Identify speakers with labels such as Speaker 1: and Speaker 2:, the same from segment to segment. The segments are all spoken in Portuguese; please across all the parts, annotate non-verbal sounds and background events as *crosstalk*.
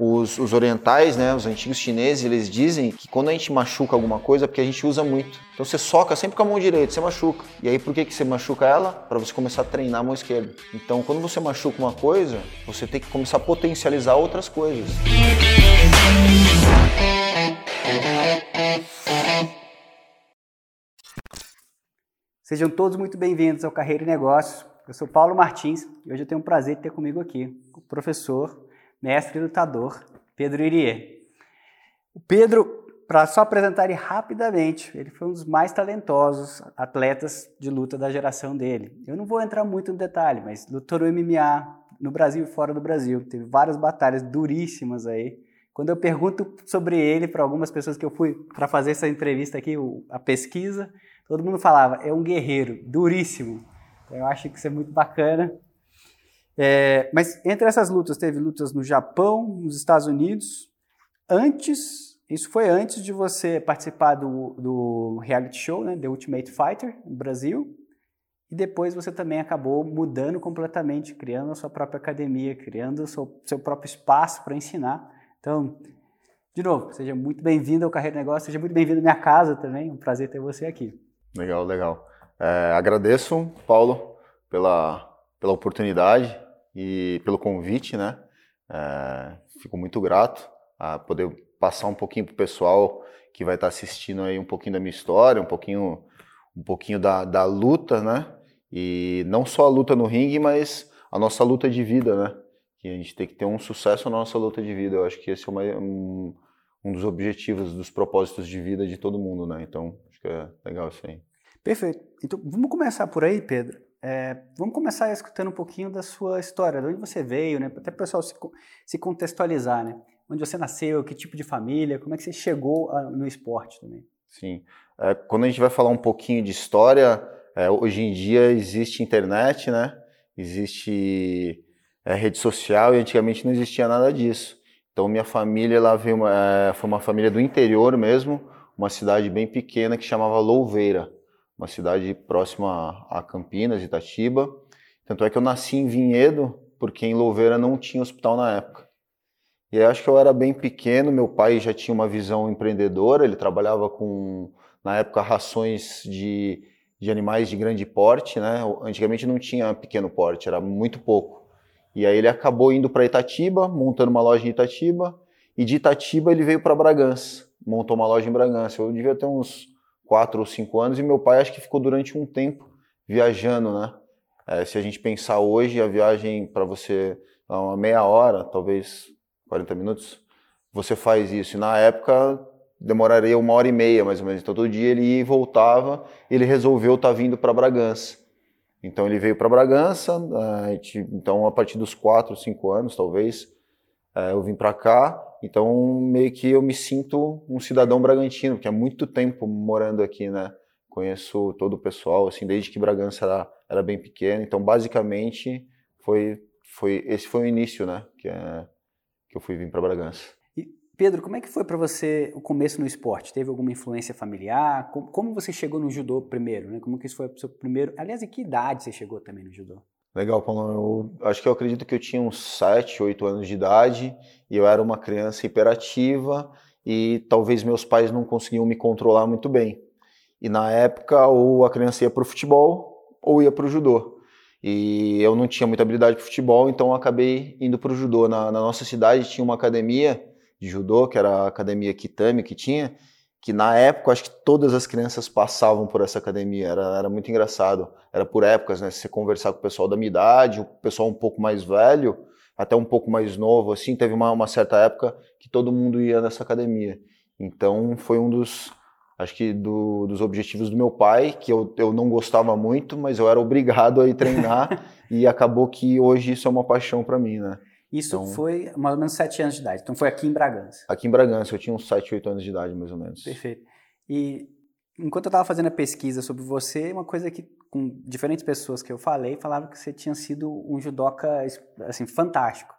Speaker 1: Os, os, orientais, né, os antigos chineses, eles dizem que quando a gente machuca alguma coisa é porque a gente usa muito. Então você soca sempre com a mão direita, você machuca. E aí por que, que você machuca ela? Para você começar a treinar a mão esquerda. Então quando você machuca uma coisa, você tem que começar a potencializar outras coisas.
Speaker 2: Sejam todos muito bem-vindos ao Carreira e Negócios. Eu sou Paulo Martins e hoje eu tenho o prazer de ter comigo aqui o professor, mestre lutador Pedro Irie. O Pedro, para só apresentar ele rapidamente, ele foi um dos mais talentosos atletas de luta da geração dele. Eu não vou entrar muito no detalhe, mas lutou no MMA no Brasil e fora do Brasil. Teve várias batalhas duríssimas aí. Quando eu pergunto sobre ele para algumas pessoas que eu fui para fazer essa entrevista aqui, a pesquisa, todo mundo falava, é um guerreiro, duríssimo. Eu acho que isso é muito bacana. É, mas entre essas lutas, teve lutas no Japão, nos Estados Unidos. Antes, isso foi antes de você participar do, do reality show, né, The Ultimate Fighter, no Brasil. E depois você também acabou mudando completamente, criando a sua própria academia, criando o seu, seu próprio espaço para ensinar. Então, de novo, seja muito bem-vindo ao Carreira Negócio, seja muito bem-vindo à minha casa também. Um prazer ter você aqui.
Speaker 1: Legal, legal. É, agradeço, Paulo, pela, pela oportunidade e pelo convite, né? É, fico muito grato a poder passar um pouquinho para o pessoal que vai estar tá assistindo aí um pouquinho da minha história, um pouquinho, um pouquinho da, da luta, né? E não só a luta no ringue, mas a nossa luta de vida, né? Que a gente tem que ter um sucesso na nossa luta de vida. Eu acho que esse é uma, um, um dos objetivos, dos propósitos de vida de todo mundo, né? Então, acho que é legal isso aí.
Speaker 2: Perfeito. Então, vamos começar por aí, Pedro. É, vamos começar escutando um pouquinho da sua história, de onde você veio, né? Até o pessoal se, se, contextualizar, né? Onde você nasceu, que tipo de família, como é que você chegou a, no esporte também?
Speaker 1: Sim. É, quando a gente vai falar um pouquinho de história, é, hoje em dia existe internet, né? Existe é, rede social e antigamente não existia nada disso. Então minha família lá veio uma, é, foi uma família do interior mesmo, uma cidade bem pequena que chamava Louveira uma cidade próxima a Campinas, Itatiba. Tanto é que eu nasci em Vinhedo, porque em Louveira não tinha hospital na época. E aí acho que eu era bem pequeno, meu pai já tinha uma visão empreendedora, ele trabalhava com, na época, rações de, de animais de grande porte, né? Antigamente não tinha pequeno porte, era muito pouco. E aí ele acabou indo para Itatiba, montando uma loja em Itatiba, e de Itatiba ele veio para Bragança, montou uma loja em Bragança. Eu devia ter uns quatro ou cinco anos, e meu pai acho que ficou durante um tempo viajando, né? É, se a gente pensar hoje, a viagem para você, uma meia hora, talvez 40 minutos, você faz isso. E na época demoraria uma hora e meia, mais ou menos. Então todo dia ele ia e voltava, ele resolveu estar tá vindo para Bragança. Então ele veio para Bragança, a gente, então a partir dos quatro, cinco anos, talvez, é, eu vim para cá então, meio que eu me sinto um cidadão bragantino, porque há muito tempo morando aqui, né? Conheço todo o pessoal, assim, desde que Bragança era, era bem pequeno. Então, basicamente, foi, foi esse foi o início, né? Que, é, que eu fui vir para Bragança.
Speaker 2: E, Pedro, como é que foi para você o começo no esporte? Teve alguma influência familiar? Como, como você chegou no judô primeiro, né? Como que isso foi o seu primeiro... Aliás, em que idade você chegou também no judô?
Speaker 1: Legal, Paulo. Eu acho que eu acredito que eu tinha uns 7, 8 anos de idade e eu era uma criança hiperativa e talvez meus pais não conseguiam me controlar muito bem. E na época, ou a criança ia para o futebol ou ia para o judô. E eu não tinha muita habilidade para futebol, então acabei indo para o judô. Na, na, nossa cidade tinha uma academia de judô, que era a Academia Kitami, que tinha, que na época acho que todas as crianças passavam por essa academia, era, era muito engraçado, era por épocas, né? Você conversar com o pessoal da minha idade, o pessoal um pouco mais velho, até um pouco mais novo, assim, teve uma, uma certa época que todo mundo ia nessa academia. Então foi um dos, acho que do, dos objetivos do meu pai, que eu, eu não gostava muito, mas eu era obrigado a ir treinar *laughs* e acabou que hoje isso é uma paixão para mim, né?
Speaker 2: Isso então, foi mais ou menos 7 anos de idade. Então foi aqui em Bragança.
Speaker 1: Aqui em Bragança, eu tinha uns 7, 8 anos de idade, mais ou menos.
Speaker 2: Perfeito. E enquanto eu estava fazendo a pesquisa sobre você, uma coisa que com diferentes pessoas que eu falei, falavam que você tinha sido um judoca assim, fantástico.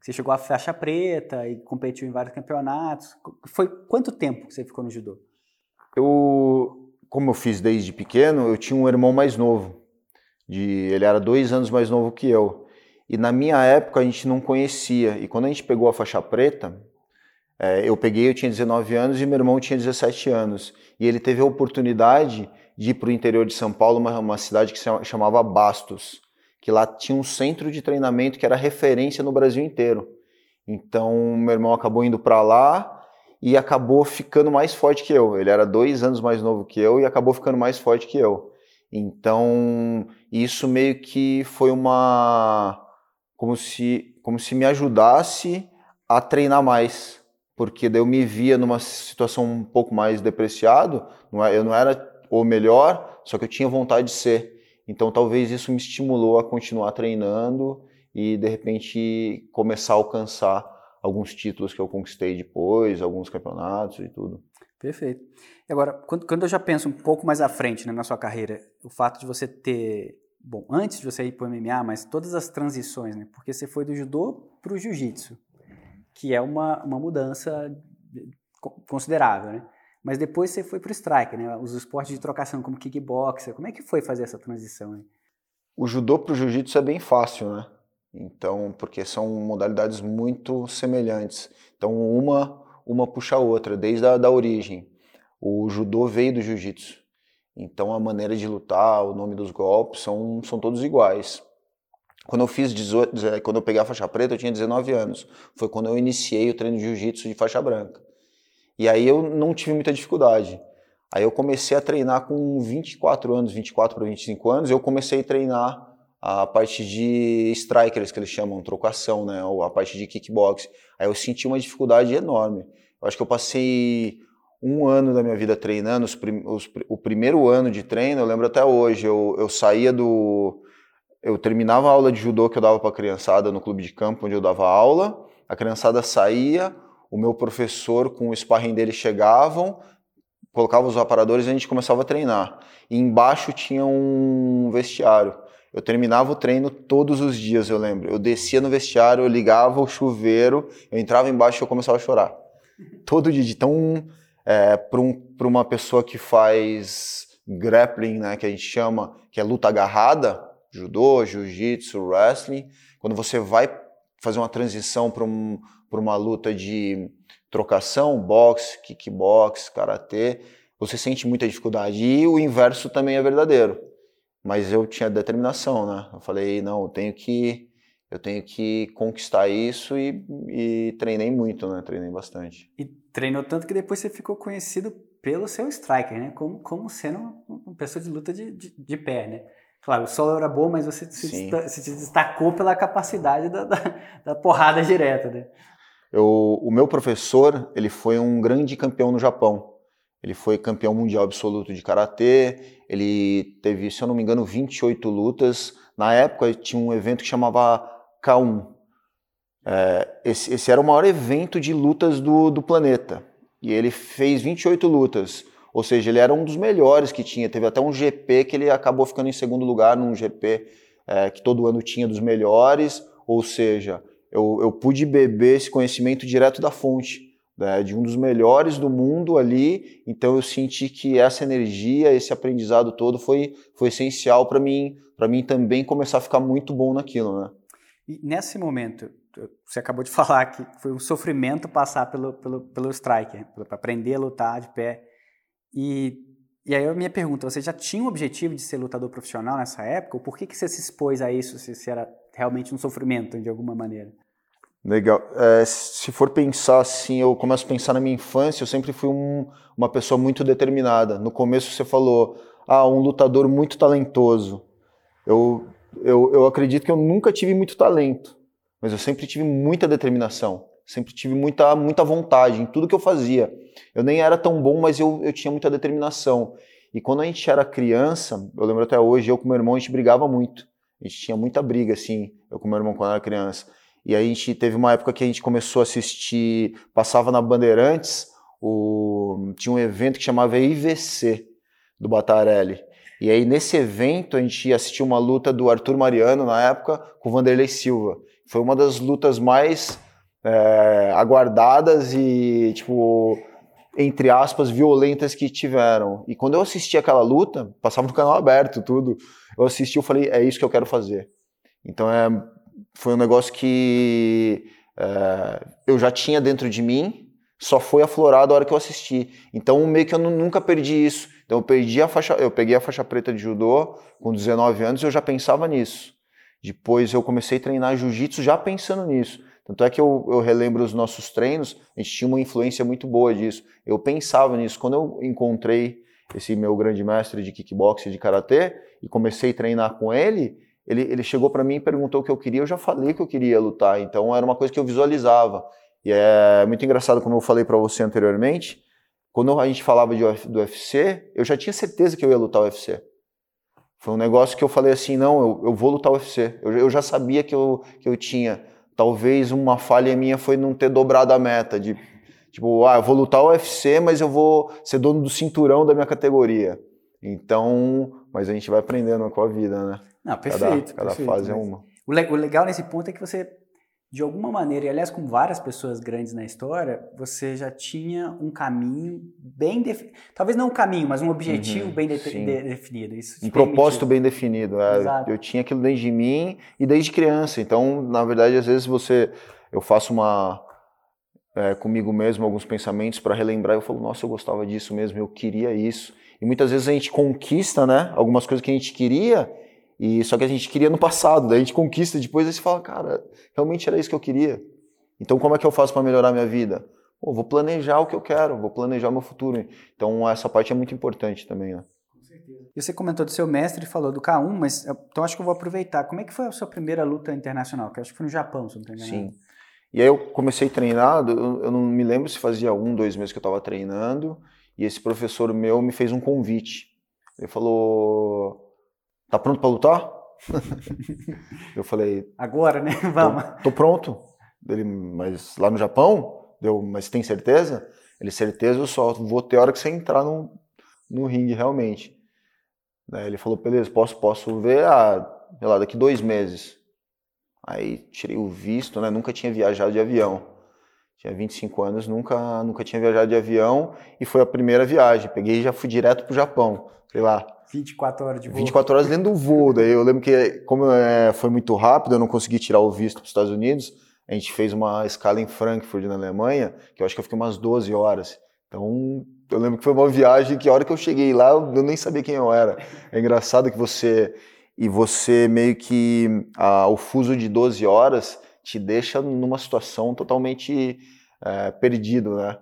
Speaker 2: Você chegou à faixa preta e competiu em vários campeonatos. Foi quanto tempo que você ficou no judô?
Speaker 1: Eu, como eu fiz desde pequeno, eu tinha um irmão mais novo. De, ele era dois anos mais novo que eu. E na minha época a gente não conhecia. E quando a gente pegou a faixa preta, é, eu peguei, eu tinha 19 anos e meu irmão tinha 17 anos. E ele teve a oportunidade de ir para o interior de São Paulo, uma, uma cidade que se chamava Bastos, que lá tinha um centro de treinamento que era referência no Brasil inteiro. Então, meu irmão acabou indo para lá e acabou ficando mais forte que eu. Ele era dois anos mais novo que eu e acabou ficando mais forte que eu. Então, isso meio que foi uma. Como se, como se me ajudasse a treinar mais. Porque daí eu me via numa situação um pouco mais depreciado, é, eu não era o melhor, só que eu tinha vontade de ser. Então, talvez isso me estimulou a continuar treinando e, de repente, começar a alcançar alguns títulos que eu conquistei depois, alguns campeonatos e tudo.
Speaker 2: Perfeito. Agora, quando, quando eu já penso um pouco mais à frente né, na sua carreira, o fato de você ter, bom, antes de você ir para o MMA, mas todas as transições, né? Porque você foi do judô para o jiu-jitsu, que é uma, uma mudança considerável, né? Mas depois você foi para o strike, né? Os esportes de trocação como kickboxer, como é que foi fazer essa transição? Hein?
Speaker 1: O judô para o jiu-jitsu é bem fácil, né? Então, porque são modalidades muito semelhantes. Então, uma uma puxa a outra, desde a da origem. O judô veio do jiu-jitsu. Então, a maneira de lutar, o nome dos golpes são, são todos iguais. Quando eu fiz 18, quando eu peguei a faixa preta, eu tinha 19 anos. Foi quando eu iniciei o treino de jiu-jitsu de faixa branca. E aí eu não tive muita dificuldade. Aí eu comecei a treinar com 24 anos, 24 para 25 anos, eu comecei a treinar a parte de strikers, que eles chamam, trocação, né? Ou a parte de kickbox. Aí eu senti uma dificuldade enorme. Eu acho que eu passei um ano da minha vida treinando, os prim os, o primeiro ano de treino, eu lembro até hoje, eu, eu saía do... Eu terminava a aula de judô que eu dava para a criançada no clube de campo onde eu dava aula, a criançada saía, o meu professor com o sparring dele chegavam, colocava os aparadores e a gente começava a treinar. E embaixo tinha um vestiário. Eu terminava o treino todos os dias, eu lembro. Eu descia no vestiário, eu ligava o chuveiro, eu entrava embaixo e eu começava a chorar. Todo dia. Então, é, para um, uma pessoa que faz grappling, né, que a gente chama, que é luta agarrada, judô, jiu-jitsu, wrestling, quando você vai fazer uma transição para um, uma luta de trocação, boxe, kickbox, karatê, você sente muita dificuldade. E o inverso também é verdadeiro mas eu tinha determinação, né? Eu falei, não, eu tenho que eu tenho que conquistar isso e, e treinei muito, né? Treinei bastante.
Speaker 2: E treinou tanto que depois você ficou conhecido pelo seu striker, né? Como, como sendo uma pessoa de luta de, de, de pé, né? Claro, o solo era bom, mas você se, se destacou pela capacidade da, da, da, porrada direta, né?
Speaker 1: Eu, o meu professor, ele foi um grande campeão no Japão. Ele foi campeão mundial absoluto de karatê, ele teve, se eu não me engano, 28 lutas. Na época tinha um evento que chamava K1. É, esse, esse, era o maior evento de lutas do, do planeta. E ele fez 28 lutas. Ou seja, ele era um dos melhores que tinha. Teve até um GP que ele acabou ficando em segundo lugar num GP é, que todo ano tinha dos melhores. Ou seja, eu, eu pude beber esse conhecimento direto da fonte né, de um dos melhores do mundo ali. Então eu senti que essa energia, esse aprendizado todo foi, foi essencial para mim, para mim também começar a ficar muito bom naquilo, né?
Speaker 2: E nesse momento, você acabou de *laughs* falar que foi um sofrimento passar pelo, pelo, pelo striker, para aprender a lutar de pé. E, e aí a minha pergunta, você já tinha um objetivo de ser lutador profissional nessa época? Ou por que, que você se expôs a isso, se, se era realmente um sofrimento de alguma maneira?
Speaker 1: Legal. É, se for pensar assim, eu começo a pensar na minha infância, eu sempre fui um, uma pessoa muito determinada. No começo você falou, ah, um lutador muito talentoso. Eu, eu, eu acredito que eu nunca tive muito talento, mas eu sempre tive muita determinação. Sempre tive muita, muita vontade em tudo que eu fazia. Eu nem era tão bom, mas eu, eu tinha muita determinação. E quando a gente era criança, eu lembro até hoje, eu com meu irmão, a gente brigava muito. A gente tinha muita briga, assim, eu com meu irmão quando era criança. E aí a gente teve uma época que a gente começou a assistir, passava na Bandeirantes, o, tinha um evento que chamava IVC do Batarelli. E aí nesse evento a gente assistiu uma luta do Arthur Mariano na época com o Vanderlei Silva. Foi uma das lutas mais é, aguardadas e tipo entre aspas violentas que tiveram. E quando eu assisti aquela luta, passava no canal aberto tudo. Eu assisti, eu falei é isso que eu quero fazer. Então é foi um negócio que é, eu já tinha dentro de mim, só foi aflorado a hora que eu assisti. Então, meio que eu nunca perdi isso. Então, eu perdi a faixa, eu peguei a faixa preta de judô com 19 anos e eu já pensava nisso. Depois eu comecei a treinar jiu-jitsu já pensando nisso. Tanto é que eu, eu, relembro os nossos treinos, a gente tinha uma influência muito boa disso. Eu pensava nisso. Quando eu encontrei esse meu grande mestre de kickboxing e de karatê e comecei a treinar com ele, ele, ele chegou para mim e perguntou o que eu queria. Eu já falei que eu queria lutar, então era uma coisa que eu visualizava. E é muito engraçado, como eu falei para você anteriormente, quando a gente falava de, do UFC, eu já tinha certeza que eu ia lutar o UFC. Foi um negócio que eu falei assim, não, eu, eu vou lutar o UFC. Eu, eu, já sabia que eu, que eu tinha. Talvez uma falha minha foi não ter dobrado a meta, de tipo, ah, eu vou lutar o UFC, mas eu vou ser dono do cinturão da minha categoria. Então, mas a gente vai aprendendo com a vida, né?
Speaker 2: Não, perfeito.
Speaker 1: Cada, cada
Speaker 2: perfeito,
Speaker 1: fase é uma.
Speaker 2: O legal nesse ponto é que você de alguma maneira, e aliás com várias pessoas grandes na história, você já tinha um caminho bem definido. Talvez não um caminho, mas um objetivo uhum, bem de de definido. Isso
Speaker 1: um propósito bem definido. É, eu tinha aquilo dentro de mim e desde criança. Então, na verdade, às vezes você. Eu faço uma. É, comigo mesmo alguns pensamentos para relembrar. Eu falo, nossa, eu gostava disso mesmo, eu queria isso. E muitas vezes a gente conquista, né? Algumas coisas que a gente queria e só que a gente queria no passado, daí a gente conquista depois e você fala, cara, realmente era isso que eu queria. Então como é que eu faço para melhorar minha vida? Pô, vou planejar o que eu quero, vou planejar o meu futuro. Então essa parte é muito importante também, né?
Speaker 2: Com certeza. E você comentou do seu mestre e falou do K1, mas então acho que eu vou aproveitar. Como é que foi a sua primeira luta internacional? Que acho que foi no Japão, se não me engano.
Speaker 1: Sim. E aí eu comecei a treinar, eu não me lembro se fazia um, dois meses que eu estava treinando, e esse professor meu me fez um convite. Ele falou, Tá pronto para lutar? *laughs* eu falei.
Speaker 2: Agora, né? Vamos.
Speaker 1: Tô, tô, pronto. Ele, mas lá no Japão? Deu, mas tem certeza? Ele, certeza, eu só vou ter hora que você entrar no, no ringue realmente. Daí ele falou, beleza, posso, posso ver, ah, sei lá, daqui dois meses. Aí tirei o visto, né? Nunca tinha viajado de avião. Tinha 25 anos, nunca, nunca tinha viajado de avião e foi a primeira viagem. Peguei e já fui direto pro Japão. Sei lá,
Speaker 2: 24 horas de voo.
Speaker 1: 24 horas dentro do voo. Daí eu lembro que, como é, foi muito rápido, eu não consegui tirar o visto para os Estados Unidos. A gente fez uma escala em Frankfurt, na Alemanha, que eu acho que eu fiquei umas 12 horas. Então, eu lembro que foi uma viagem que a hora que eu cheguei lá, eu nem sabia quem eu era. É engraçado que você. E você meio que. O fuso de 12 horas te deixa numa situação totalmente é, perdido, né?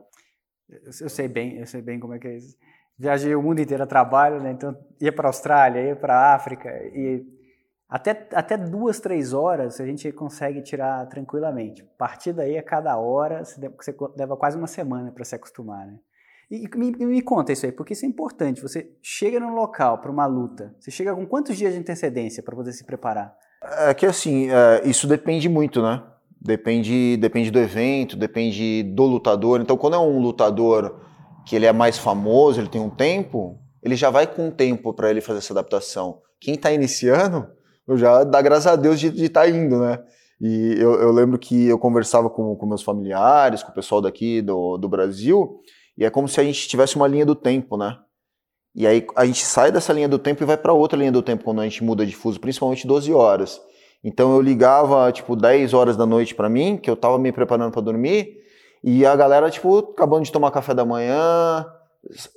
Speaker 2: Eu sei bem, eu sei bem como é que é isso viajei o mundo inteiro a trabalho, né? Então ia para a Austrália, ia para a África e até, até duas, três horas a gente consegue tirar tranquilamente. A partir daí, a cada hora, você leva quase uma semana para se acostumar, né? E me, me, conta isso aí, porque isso é importante. Você chega num local para uma luta, você chega com quantos dias de antecedência para poder se preparar?
Speaker 1: É que assim, é, isso depende muito, né? Depende, depende do evento, depende do lutador. Então, quando é um lutador que ele é mais famoso, ele tem um tempo, ele já vai com tempo para ele fazer essa adaptação. Quem está iniciando, eu já dá graças a Deus de estar tá indo, né? E eu, eu, lembro que eu conversava com, com meus familiares, com o pessoal daqui do, do Brasil, e é como se a gente tivesse uma linha do tempo, né? E aí a gente sai dessa linha do tempo e vai para outra linha do tempo quando a gente muda de fuso, principalmente 12 horas. Então eu ligava tipo 10 horas da noite para mim, que eu estava me preparando para dormir, e a galera, tipo, acabando de tomar café da manhã,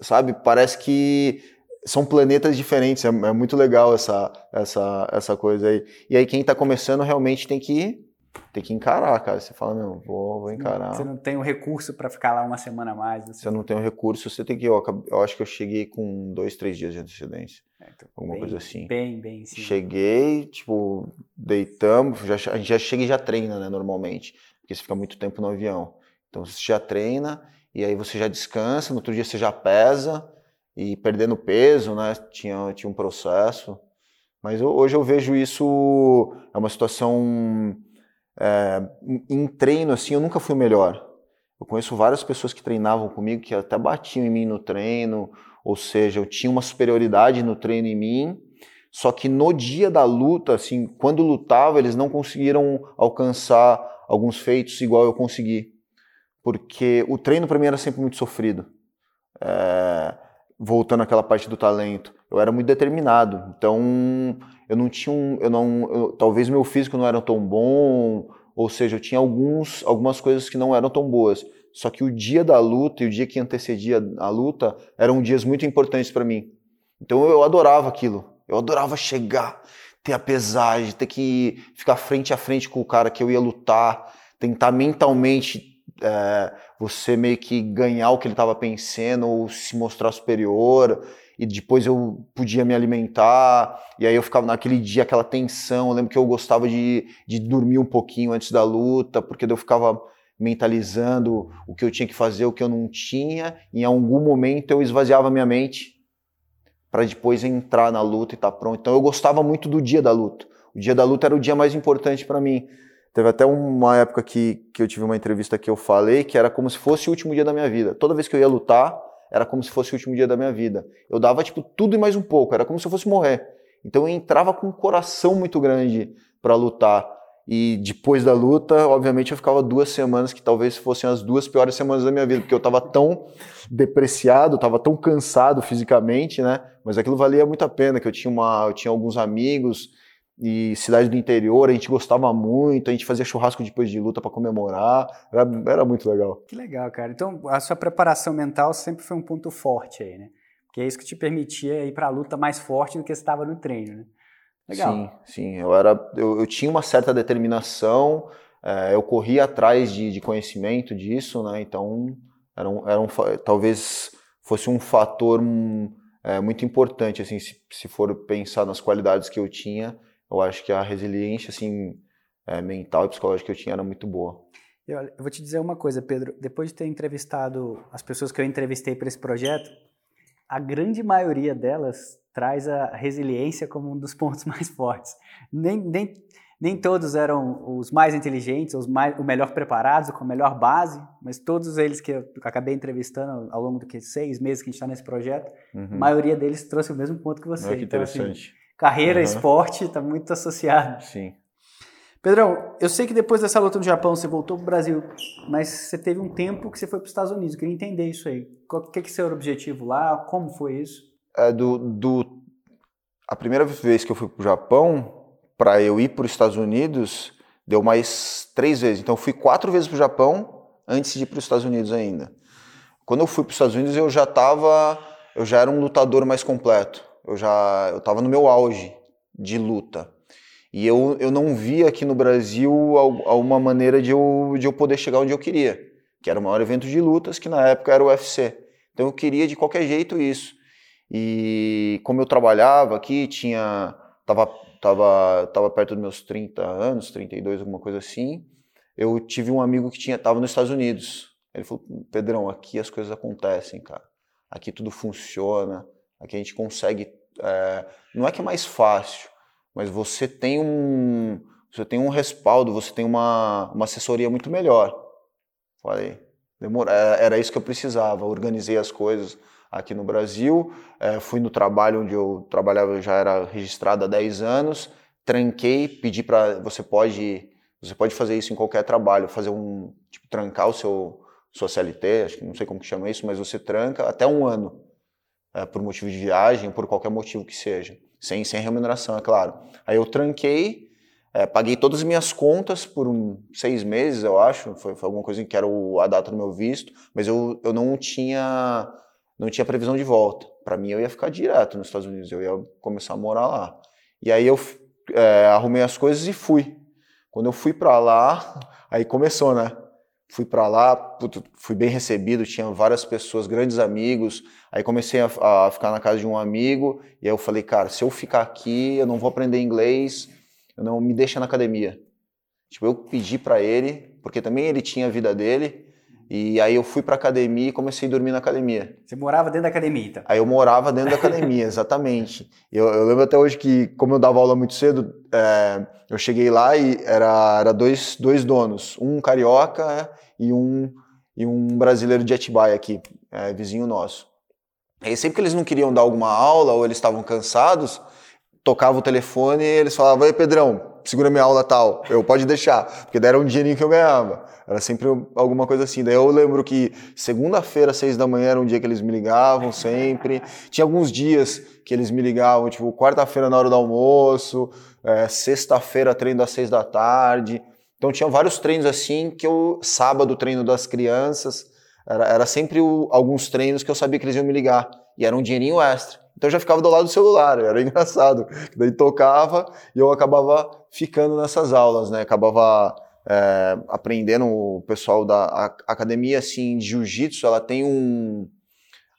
Speaker 1: sabe? Parece que são planetas diferentes. É, é, muito legal essa, essa, essa coisa aí. E aí, quem tá começando realmente tem que tem que encarar, cara. Você fala, meu, vou, vou encarar.
Speaker 2: Você não tem o recurso para ficar lá uma semana a mais.
Speaker 1: Assim. Você não tem o recurso, você tem que. Eu, eu acho que eu cheguei com dois, três dias de antecedência. É, então, alguma bem, coisa assim.
Speaker 2: Bem, bem, sim.
Speaker 1: Cheguei, tipo, deitamos, já, a gente já chega e já treina, né, normalmente. Porque você fica muito tempo no avião. Então você já treina e aí você já descansa, no outro dia você já pesa e perdendo peso, né? Tinha, tinha um processo. Mas hoje eu vejo isso, é uma situação é, em treino, assim, eu nunca fui melhor. Eu conheço várias pessoas que treinavam comigo que até batiam em mim no treino, ou seja, eu tinha uma superioridade no treino em mim, só que no dia da luta, assim, quando lutava, eles não conseguiram alcançar alguns feitos igual eu consegui porque o treino para mim era sempre muito sofrido. É, voltando àquela parte do talento, eu era muito determinado. Então, eu não tinha um, eu não, eu, talvez meu físico não era tão bom, ou seja, eu tinha alguns, algumas coisas que não eram tão boas. Só que o dia da luta e o dia que antecedia a luta eram dias muito importantes para mim. Então eu adorava aquilo. Eu adorava chegar, ter a pesagem, ter que ficar frente a frente com o cara que eu ia lutar, tentar mentalmente é, você meio que ganhar o que ele estava pensando ou se mostrar superior e depois eu podia me alimentar e aí eu ficava naquele dia aquela tensão. Eu lembro que eu gostava de, de dormir um pouquinho antes da luta porque eu ficava mentalizando o que eu tinha que fazer o que eu não tinha e em algum momento eu esvaziava minha mente para depois entrar na luta e estar tá pronto. Então eu gostava muito do dia da luta. O dia da luta era o dia mais importante para mim Teve até uma época que, que eu tive uma entrevista que eu falei que era como se fosse o último dia da minha vida. Toda vez que eu ia lutar, era como se fosse o último dia da minha vida. Eu dava, tipo, tudo e mais um pouco. Era como se eu fosse morrer. Então eu entrava com um coração muito grande para lutar. E depois da luta, obviamente, eu ficava duas semanas que talvez fossem as duas piores semanas da minha vida, porque eu estava tão depreciado, estava tão cansado fisicamente, né? Mas aquilo valia muito a pena, que eu tinha, uma, eu tinha alguns amigos e cidade do interior, a gente gostava muito, a gente fazia churrasco depois de luta para comemorar, era, era, muito legal.
Speaker 2: Que legal, cara. Então, a sua preparação mental sempre foi um ponto forte aí, né? Porque é isso que te permitia ir para a luta mais forte do que estava no treino, né?
Speaker 1: Legal. Sim, sim. Eu, era, eu, eu tinha uma certa determinação, é, eu corria atrás de, de, conhecimento disso, né? Então, era um, era um, talvez fosse um fator é, muito importante, assim, se, se for pensar nas qualidades que eu tinha, eu acho que a resiliência assim, é, mental e psicológica que eu tinha era muito boa.
Speaker 2: Eu, eu vou te dizer uma coisa, Pedro. Depois de ter entrevistado as pessoas que eu entrevistei para esse projeto, a grande maioria delas traz a resiliência como um dos *laughs* pontos mais fortes. Nem, nem, nem todos eram os mais inteligentes, os mais, o melhor preparados, com a melhor base, mas todos eles que eu acabei entrevistando ao longo dos seis meses que a gente está nesse projeto, uhum. a maioria deles trouxe o mesmo ponto que você.
Speaker 1: que então, assim, interessante. Assim,
Speaker 2: Carreira, uhum. esporte, está muito associado.
Speaker 1: Sim.
Speaker 2: Pedrão, eu sei que depois dessa luta no Japão você voltou para o Brasil, mas você teve um tempo que você foi para os Estados Unidos. Eu queria entender isso aí. O que, que o objetivo lá? Como foi isso?
Speaker 1: É, do, do, a primeira vez que eu fui para o Japão, para eu ir para os Estados Unidos, deu mais três vezes. Então eu fui quatro vezes para o Japão antes de ir para os Estados Unidos ainda. Quando eu fui para os Estados Unidos, eu já estava, eu já era um lutador mais completo eu já eu estava no meu auge de luta. E eu, eu não via aqui no Brasil alguma maneira de eu, de eu poder chegar onde eu queria, que era o maior evento de lutas, que na época era o UFC. Então eu queria de qualquer jeito isso. E como eu trabalhava aqui, tinha tava, tava, tava perto dos meus 30 anos, 32, alguma coisa assim, eu tive um amigo que tinha tava nos Estados Unidos. Ele falou: "Pedrão, aqui as coisas acontecem, cara. Aqui tudo funciona. Aqui a gente consegue. É, não é que é mais fácil, mas você tem um, você tem um respaldo, você tem uma, uma assessoria muito melhor. Falei, demora, é, era isso que eu precisava. Organizei as coisas aqui no Brasil, é, fui no trabalho onde eu trabalhava, eu já era registrado há 10 anos, tranquei, pedi para você pode você pode fazer isso em qualquer trabalho, fazer um tipo trancar o seu sua CLT, acho que não sei como que chama isso, mas você tranca até um ano é, por motivo de viagem, por qualquer motivo que seja, sem, sem remuneração, é claro. Aí eu tranquei, é, paguei todas as minhas contas por um, seis meses, eu acho, foi, foi alguma coisa que era o, a data do meu visto, mas eu, eu não tinha não tinha previsão de volta. Para mim, eu ia ficar direto nos Estados Unidos, eu ia começar a morar lá. E aí eu é, arrumei as coisas e fui. Quando eu fui para lá, *laughs* aí começou, né? Fui para lá, puto, fui bem recebido, tinha várias pessoas, grandes amigos. Aí comecei a, a, ficar na casa de um amigo e aí eu falei, cara, se eu ficar aqui, eu não vou aprender inglês, eu não me deixa na academia. Tipo, eu pedi para ele, porque também ele tinha a vida dele. E aí eu fui para academia e comecei a dormir na academia.
Speaker 2: Você morava dentro da academia, então?
Speaker 1: Aí eu morava dentro da academia, *laughs* exatamente. Eu, eu, lembro até hoje que, como eu dava aula muito cedo, é, eu cheguei lá e era, era dois, dois donos, um carioca e um, e um brasileiro de Atibaia aqui, é, vizinho nosso. Aí sempre que eles não queriam dar alguma aula ou eles estavam cansados, tocava o telefone e eles falavam, ei Pedrão, segura minha aula tal. Eu, pode deixar, porque daí era um dinheirinho que eu ganhava. Era sempre alguma coisa assim. Daí eu lembro que segunda-feira, seis da manhã, era um dia que eles me ligavam sempre. Tinha alguns dias que eles me ligavam, tipo, quarta-feira na hora do almoço, é, sexta-feira, treino das seis da tarde. Então tinha vários treinos assim que eu, sábado, treino das crianças. Era, era sempre o, alguns treinos que eu sabia que eles iam me ligar. E era um dinheirinho extra. Então eu já ficava do lado do celular, era *laughs* engraçado. Daí tocava e eu acabava ficando nessas aulas, né? Acabava é, aprendendo o pessoal da a, academia assim de jiu-jitsu, ela tem um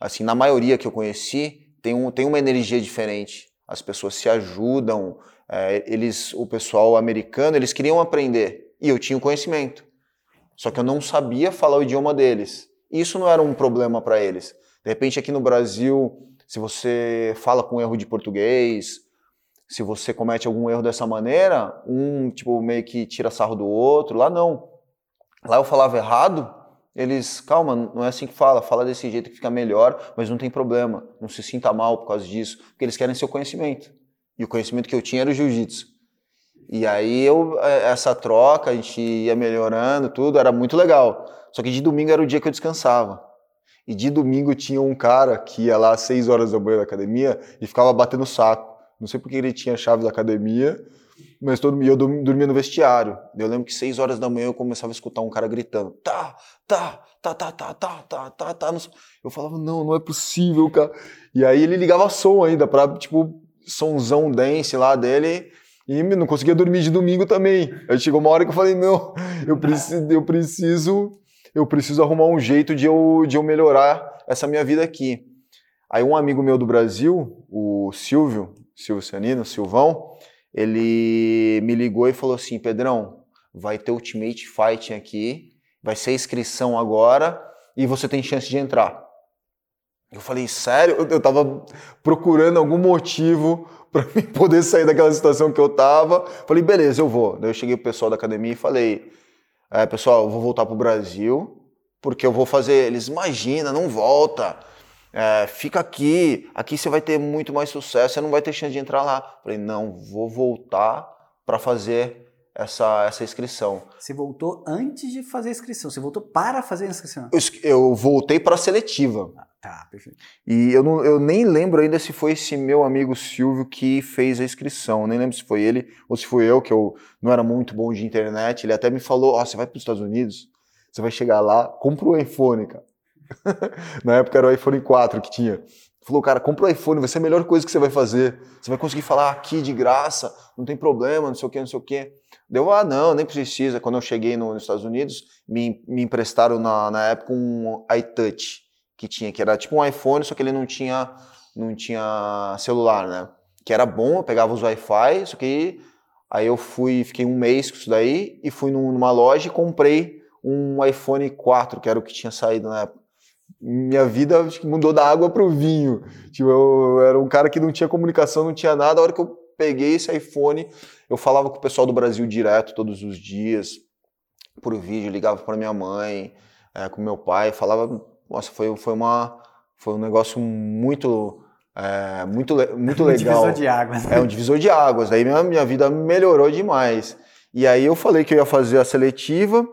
Speaker 1: assim, na maioria que eu conheci, tem, um, tem uma energia diferente. As pessoas se ajudam, é, eles, o pessoal americano, eles queriam aprender e eu tinha o conhecimento. Só que eu não sabia falar o idioma deles. Isso não era um problema para eles. De repente aqui no Brasil, se você fala com erro de português, se você comete algum erro dessa maneira, um tipo meio que tira sarro do outro. Lá não. Lá eu falava errado, eles, calma, não é assim que fala, fala desse jeito que fica melhor, mas não tem problema, não se sinta mal por causa disso, porque eles querem seu conhecimento. E o conhecimento que eu tinha era o jiu-jitsu. E aí eu, é, essa troca, a gente ia melhorando, tudo, era muito legal. Só que de domingo era o dia que eu descansava. E de domingo tinha um cara que ia lá às 6 horas da manhã da academia e ficava batendo saco. Não sei porque ele tinha a chave da academia, mas todo eu dormia no vestiário. Eu lembro que 6 horas da manhã eu começava a escutar um cara gritando: tá, tá, tá, tá, tá, tá, tá, tá, tá. Eu falava: não, não é possível, cara. E aí ele ligava som ainda pra, tipo, sonzão dance lá dele. E não conseguia dormir de domingo também. Aí chegou uma hora que eu falei: não, eu preciso, eu preciso eu preciso arrumar um jeito de eu, de eu melhorar essa minha vida aqui. Aí um amigo meu do Brasil, o Silvio, Silvio Sanino, Silvão, ele me ligou e falou assim, Pedrão, vai ter Ultimate Fighting aqui, vai ser inscrição agora e você tem chance de entrar. Eu falei, sério? Eu, tava procurando algum motivo *laughs* para poder sair daquela situação que eu tava. Falei, beleza, eu vou. Daí eu cheguei pro pessoal da academia e falei, é, pessoal, eu vou voltar para o Brasil, porque eu vou fazer. Eles, imagina, não volta. É, fica aqui, aqui você vai ter muito mais sucesso, você não vai ter chance de entrar lá. Falei, não, vou voltar para fazer essa, essa inscrição.
Speaker 2: Você voltou antes de fazer a inscrição, você voltou para fazer a inscrição?
Speaker 1: Eu, eu voltei para a seletiva.
Speaker 2: Ah, tá, perfeito.
Speaker 1: E eu, não, eu nem lembro ainda se foi esse meu amigo Silvio que fez a inscrição. Nem lembro se foi ele ou se foi eu, que eu não era muito bom de internet. Ele até me falou: Ó, oh, você vai para os Estados Unidos, você vai chegar lá, compra o iPhone, cara. *laughs* Na época era o iPhone 4 que tinha. Falou, cara, compra o iPhone, vai ser a melhor coisa que você vai fazer. Você vai conseguir falar aqui de graça, não tem problema, não sei o que, não sei o que. Deu, ah, não, nem precisa. Quando eu cheguei no, nos Estados Unidos, me, me emprestaram na, na época um iTouch que tinha, que era tipo um iPhone, só que ele não tinha, não tinha celular, né? Que era bom, eu pegava os Wi-Fi, só que aí eu fui, fiquei um mês com isso daí e fui numa loja e comprei um iPhone 4, que era o que tinha saído na época. Minha vida mudou da água para o vinho. Tipo, eu, eu era um cara que não tinha comunicação, não tinha nada. A hora que eu peguei esse iPhone, eu falava com o pessoal do Brasil direto, todos os dias, por vídeo, ligava para minha mãe, é, com meu pai, falava, nossa, foi, foi, uma, foi um negócio muito, é, muito, *laughs* muito legal.
Speaker 2: Um divisor de águas.
Speaker 1: É um divisor de águas, aí minha, minha vida melhorou demais. E aí eu falei que eu ia fazer a seletiva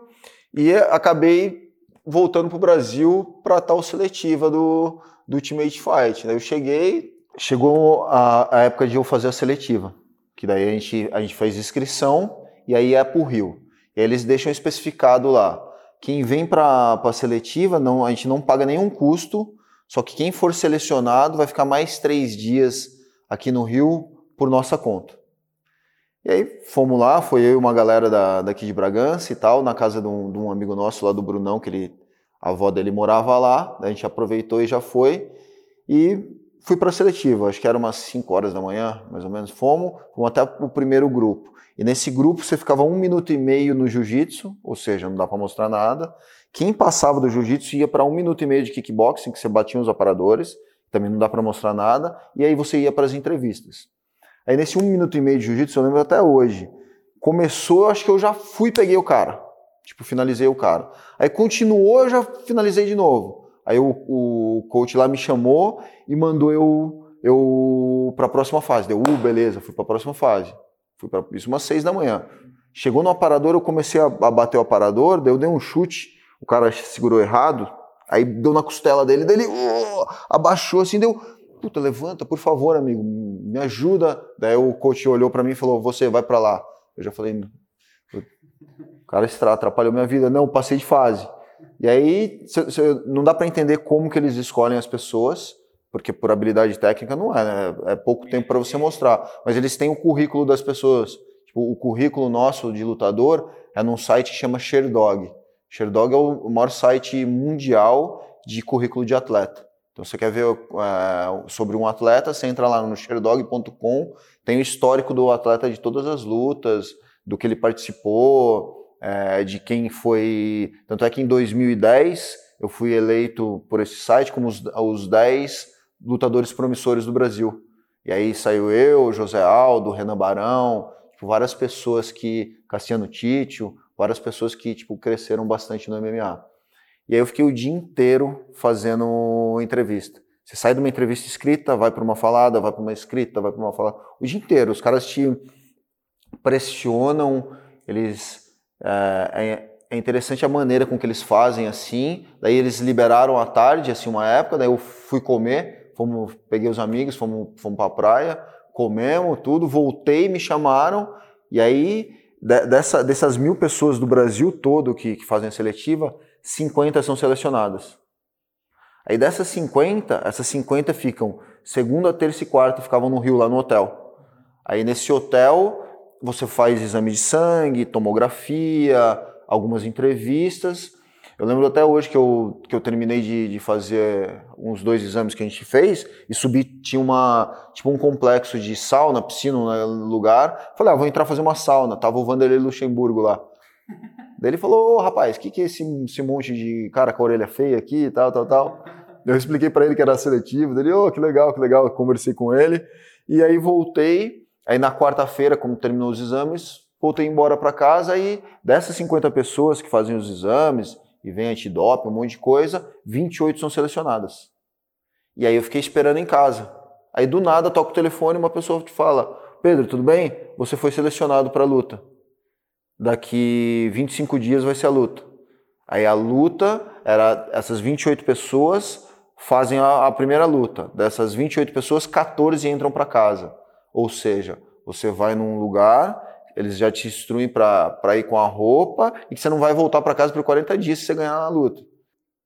Speaker 1: e acabei voltando para o Brasil para tal seletiva do, do Ultimate Fight. Daí eu cheguei, chegou a, a época de eu fazer a seletiva que daí a gente, a gente faz inscrição e aí é para o Rio. E aí eles deixam especificado lá. Quem vem para a seletiva, não, a gente não paga nenhum custo, só que quem for selecionado vai ficar mais três dias aqui no Rio por nossa conta. E aí fomos lá, foi eu e uma galera da, daqui de Bragança e tal, na casa de um, de um amigo nosso lá do Brunão, que ele, a avó dele morava lá, a gente aproveitou e já foi. E fui para a seletiva, acho que era umas 5 horas da manhã, mais ou menos. Fomos, fomos até o primeiro grupo. E nesse grupo você ficava um minuto e meio no jiu-jitsu, ou seja, não dá para mostrar nada. Quem passava do jiu-jitsu ia para um minuto e meio de kickboxing, que você batia os aparadores, também não dá para mostrar nada. E aí você ia para as entrevistas. Aí nesse um minuto e meio de jiu-jitsu, eu lembro até hoje, começou, acho que eu já fui peguei o cara. Tipo, finalizei o cara. Aí continuou, eu já finalizei de novo. Aí o, o coach lá me chamou e mandou eu eu para a próxima fase. Deu, uh, beleza, fui para a próxima fase. Fui para isso umas seis da manhã. Chegou no aparador, eu comecei a, a bater o aparador, daí eu dei um chute, o cara segurou errado, aí deu na costela dele, dele uh, abaixou assim, deu, puta, levanta, por favor, amigo, me ajuda. Daí o coach olhou para mim e falou, você vai para lá. Eu já falei, o cara atrapalhou minha vida. Não, passei de fase. E aí cê, cê, não dá para entender como que eles escolhem as pessoas, porque por habilidade técnica não é, né? é pouco tempo para você mostrar. Mas eles têm o currículo das pessoas. Tipo, o currículo nosso de lutador é num site que chama Sherdog. Sherdog é o maior site mundial de currículo de atleta. Então, você quer ver é, sobre um atleta, você entra lá no sherdog.com, tem o histórico do atleta de todas as lutas, do que ele participou, é, de quem foi. Tanto é que em 2010 eu fui eleito por esse site como os, os 10 lutadores promissores do Brasil. E aí saiu eu, José Aldo, Renan Barão, tipo, várias pessoas que. Cassiano Títio, várias pessoas que tipo, cresceram bastante no MMA. E aí eu fiquei o dia inteiro fazendo entrevista. Você sai de uma entrevista escrita, vai para uma falada, vai para uma escrita, vai para uma falada. O dia inteiro. Os caras te pressionam, eles. É, é, interessante a maneira com que eles fazem assim. Daí eles liberaram à tarde, assim, uma época. Daí eu fui comer, fomos, peguei os amigos, fomos, fomos para a praia, comemos tudo, voltei, me chamaram. E aí, dessa, dessas mil pessoas do Brasil todo que, que fazem a seletiva, 50 são selecionadas. Aí dessas 50, essas 50 ficam segunda, terça e quarta ficavam no Rio lá no hotel. Aí nesse hotel você faz exame de sangue, tomografia, algumas entrevistas. Eu lembro até hoje que eu, que eu terminei de, de fazer uns dois exames que a gente fez e subi, tinha uma, tipo um complexo de sauna, piscina no lugar. Falei, ah, vou entrar fazer uma sauna. Tava o Vanderlei Luxemburgo lá. Daí ele falou, ô oh, rapaz, o que, que é esse, esse monte de cara com a orelha feia aqui e tal, tal, tal. Eu expliquei para ele que era seletivo, dele, ô, oh, que legal, que legal, conversei com ele. E aí voltei, aí na quarta-feira, como terminou os exames, voltei embora para casa e dessas 50 pessoas que fazem os exames e vem antidoping, um monte de coisa, 28 são selecionadas. E aí eu fiquei esperando em casa. Aí do nada toca o telefone e uma pessoa te fala: Pedro, tudo bem? Você foi selecionado para a luta daqui 25 dias vai ser a luta. Aí a luta era essas 28 pessoas fazem a, a primeira luta. Dessas 28 pessoas, 14 entram para casa. Ou seja, você vai num lugar, eles já te instruem para ir com a roupa e que você não vai voltar para casa por 40 dias se você ganhar na luta.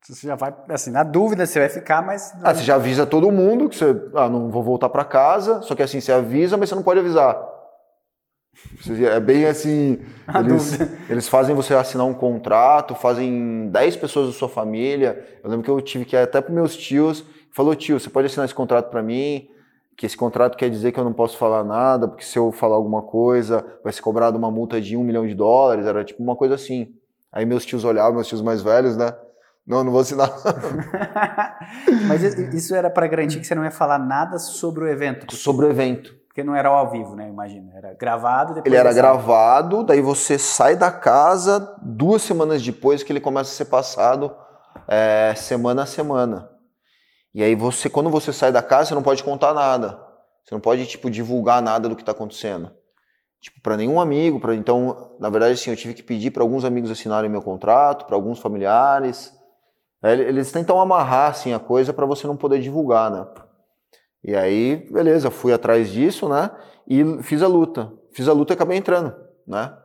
Speaker 2: Você já vai, assim, na dúvida você vai ficar, mas.
Speaker 1: Ah, você já avisa todo mundo que você, ah, não vou voltar para casa, só que assim, você avisa, mas você não pode avisar. É bem assim. *laughs* Eles, eles, fazem você assinar um contrato, fazem 10 pessoas da sua família. Eu lembro que eu tive que ir até para meus tios. Falou, tio, você pode assinar esse contrato para mim? Que esse contrato quer dizer que eu não posso falar nada, porque se eu falar alguma coisa, vai ser cobrado uma multa de um milhão de dólares. Era tipo uma coisa assim. Aí meus tios olhavam, meus tios mais velhos, né? Não, não vou assinar. *laughs*
Speaker 2: Mas isso era para garantir que você não ia falar nada sobre o evento?
Speaker 1: Sobre o evento.
Speaker 2: Porque não era ao vivo, né? Imagina. Era gravado.
Speaker 1: Depois ele era gravado, daí você sai da casa duas semanas depois que ele começa a ser passado é, semana a semana. E aí você, quando você sai da casa, você não pode contar nada. Você não pode tipo divulgar nada do que está acontecendo. Tipo para nenhum amigo. Pra, então, na verdade, assim, eu tive que pedir para alguns amigos assinarem meu contrato, para alguns familiares. Eles tentam amarrar assim a coisa para você não poder divulgar, né? E aí, beleza, fui atrás disso, né? E fiz a luta. Fiz a luta e acabei entrando, né?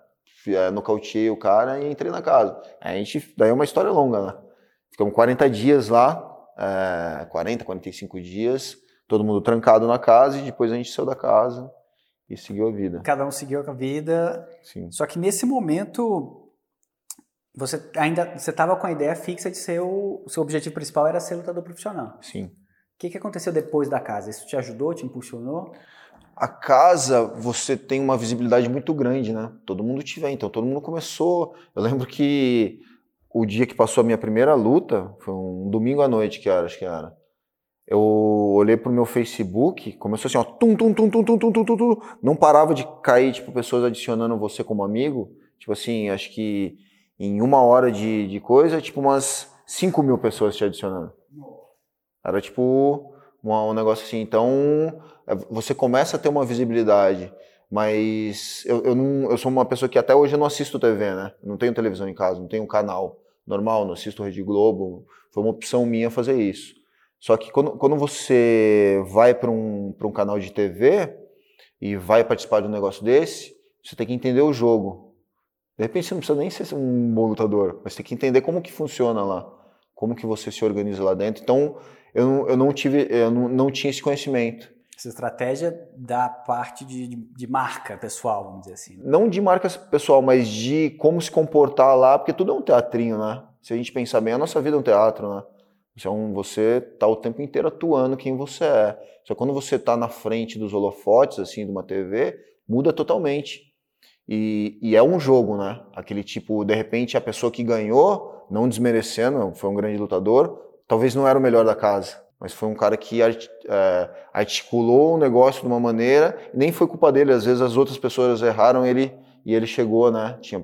Speaker 1: É, nocauteei o cara e entrei na casa. A gente, daí é uma história longa, né? Ficamos 40 dias lá, é, 40, 45 dias, todo mundo trancado na casa e depois a gente saiu da casa e seguiu a vida.
Speaker 2: Cada um seguiu a vida.
Speaker 1: Sim.
Speaker 2: Só que nesse momento você ainda você estava com a ideia fixa de ser o, o seu objetivo principal era ser lutador profissional.
Speaker 1: Sim.
Speaker 2: O que, que aconteceu depois da casa? Isso te ajudou, te impulsionou?
Speaker 1: A casa, você tem uma visibilidade muito grande, né? Todo mundo te vê, então todo mundo começou. Eu lembro que o dia que passou a minha primeira luta, foi um domingo à noite que acho que era. Eu olhei pro meu Facebook, começou assim, ó, tum, tum, tum, tum, tum, tum, tum, tum, tum, não parava de cair, tipo, pessoas adicionando você como amigo. Tipo assim, acho que em uma hora de, de coisa, tipo, umas 5 mil pessoas te adicionando. Era tipo um, um negócio assim. Então, é, você começa a ter uma visibilidade. Mas eu, eu, não, eu sou uma pessoa que até hoje eu não assisto TV, né? não tenho televisão em casa, não tenho canal normal, não assisto Rede Globo. Foi uma opção minha fazer isso. Só que quando, quando você vai para um, um canal de TV e vai participar de um negócio desse, você tem que entender o jogo. De repente você não precisa nem ser um bom lutador, mas tem que entender como que funciona lá, como que você se organiza lá dentro. Então eu eu não tive, eu não, não tinha esse conhecimento.
Speaker 2: Essa estratégia da parte de, de, de, marca pessoal, vamos dizer assim. Né?
Speaker 1: Não de marca pessoal, mas de como se comportar lá, porque tudo é um teatrinho, né? Se a gente pensar bem, a nossa vida é um teatro, né? Então você tá o tempo inteiro atuando quem você é. Só quando você está na frente dos holofotes, assim, de uma TV, muda totalmente. E, e, é um jogo, né? Aquele tipo, de repente, a pessoa que ganhou, não desmerecendo, foi um grande lutador, talvez não era o melhor da casa mas foi um cara que é, articulou o negócio de uma maneira, nem foi culpa dele, às vezes as outras pessoas erraram ele e ele chegou, né? Tinha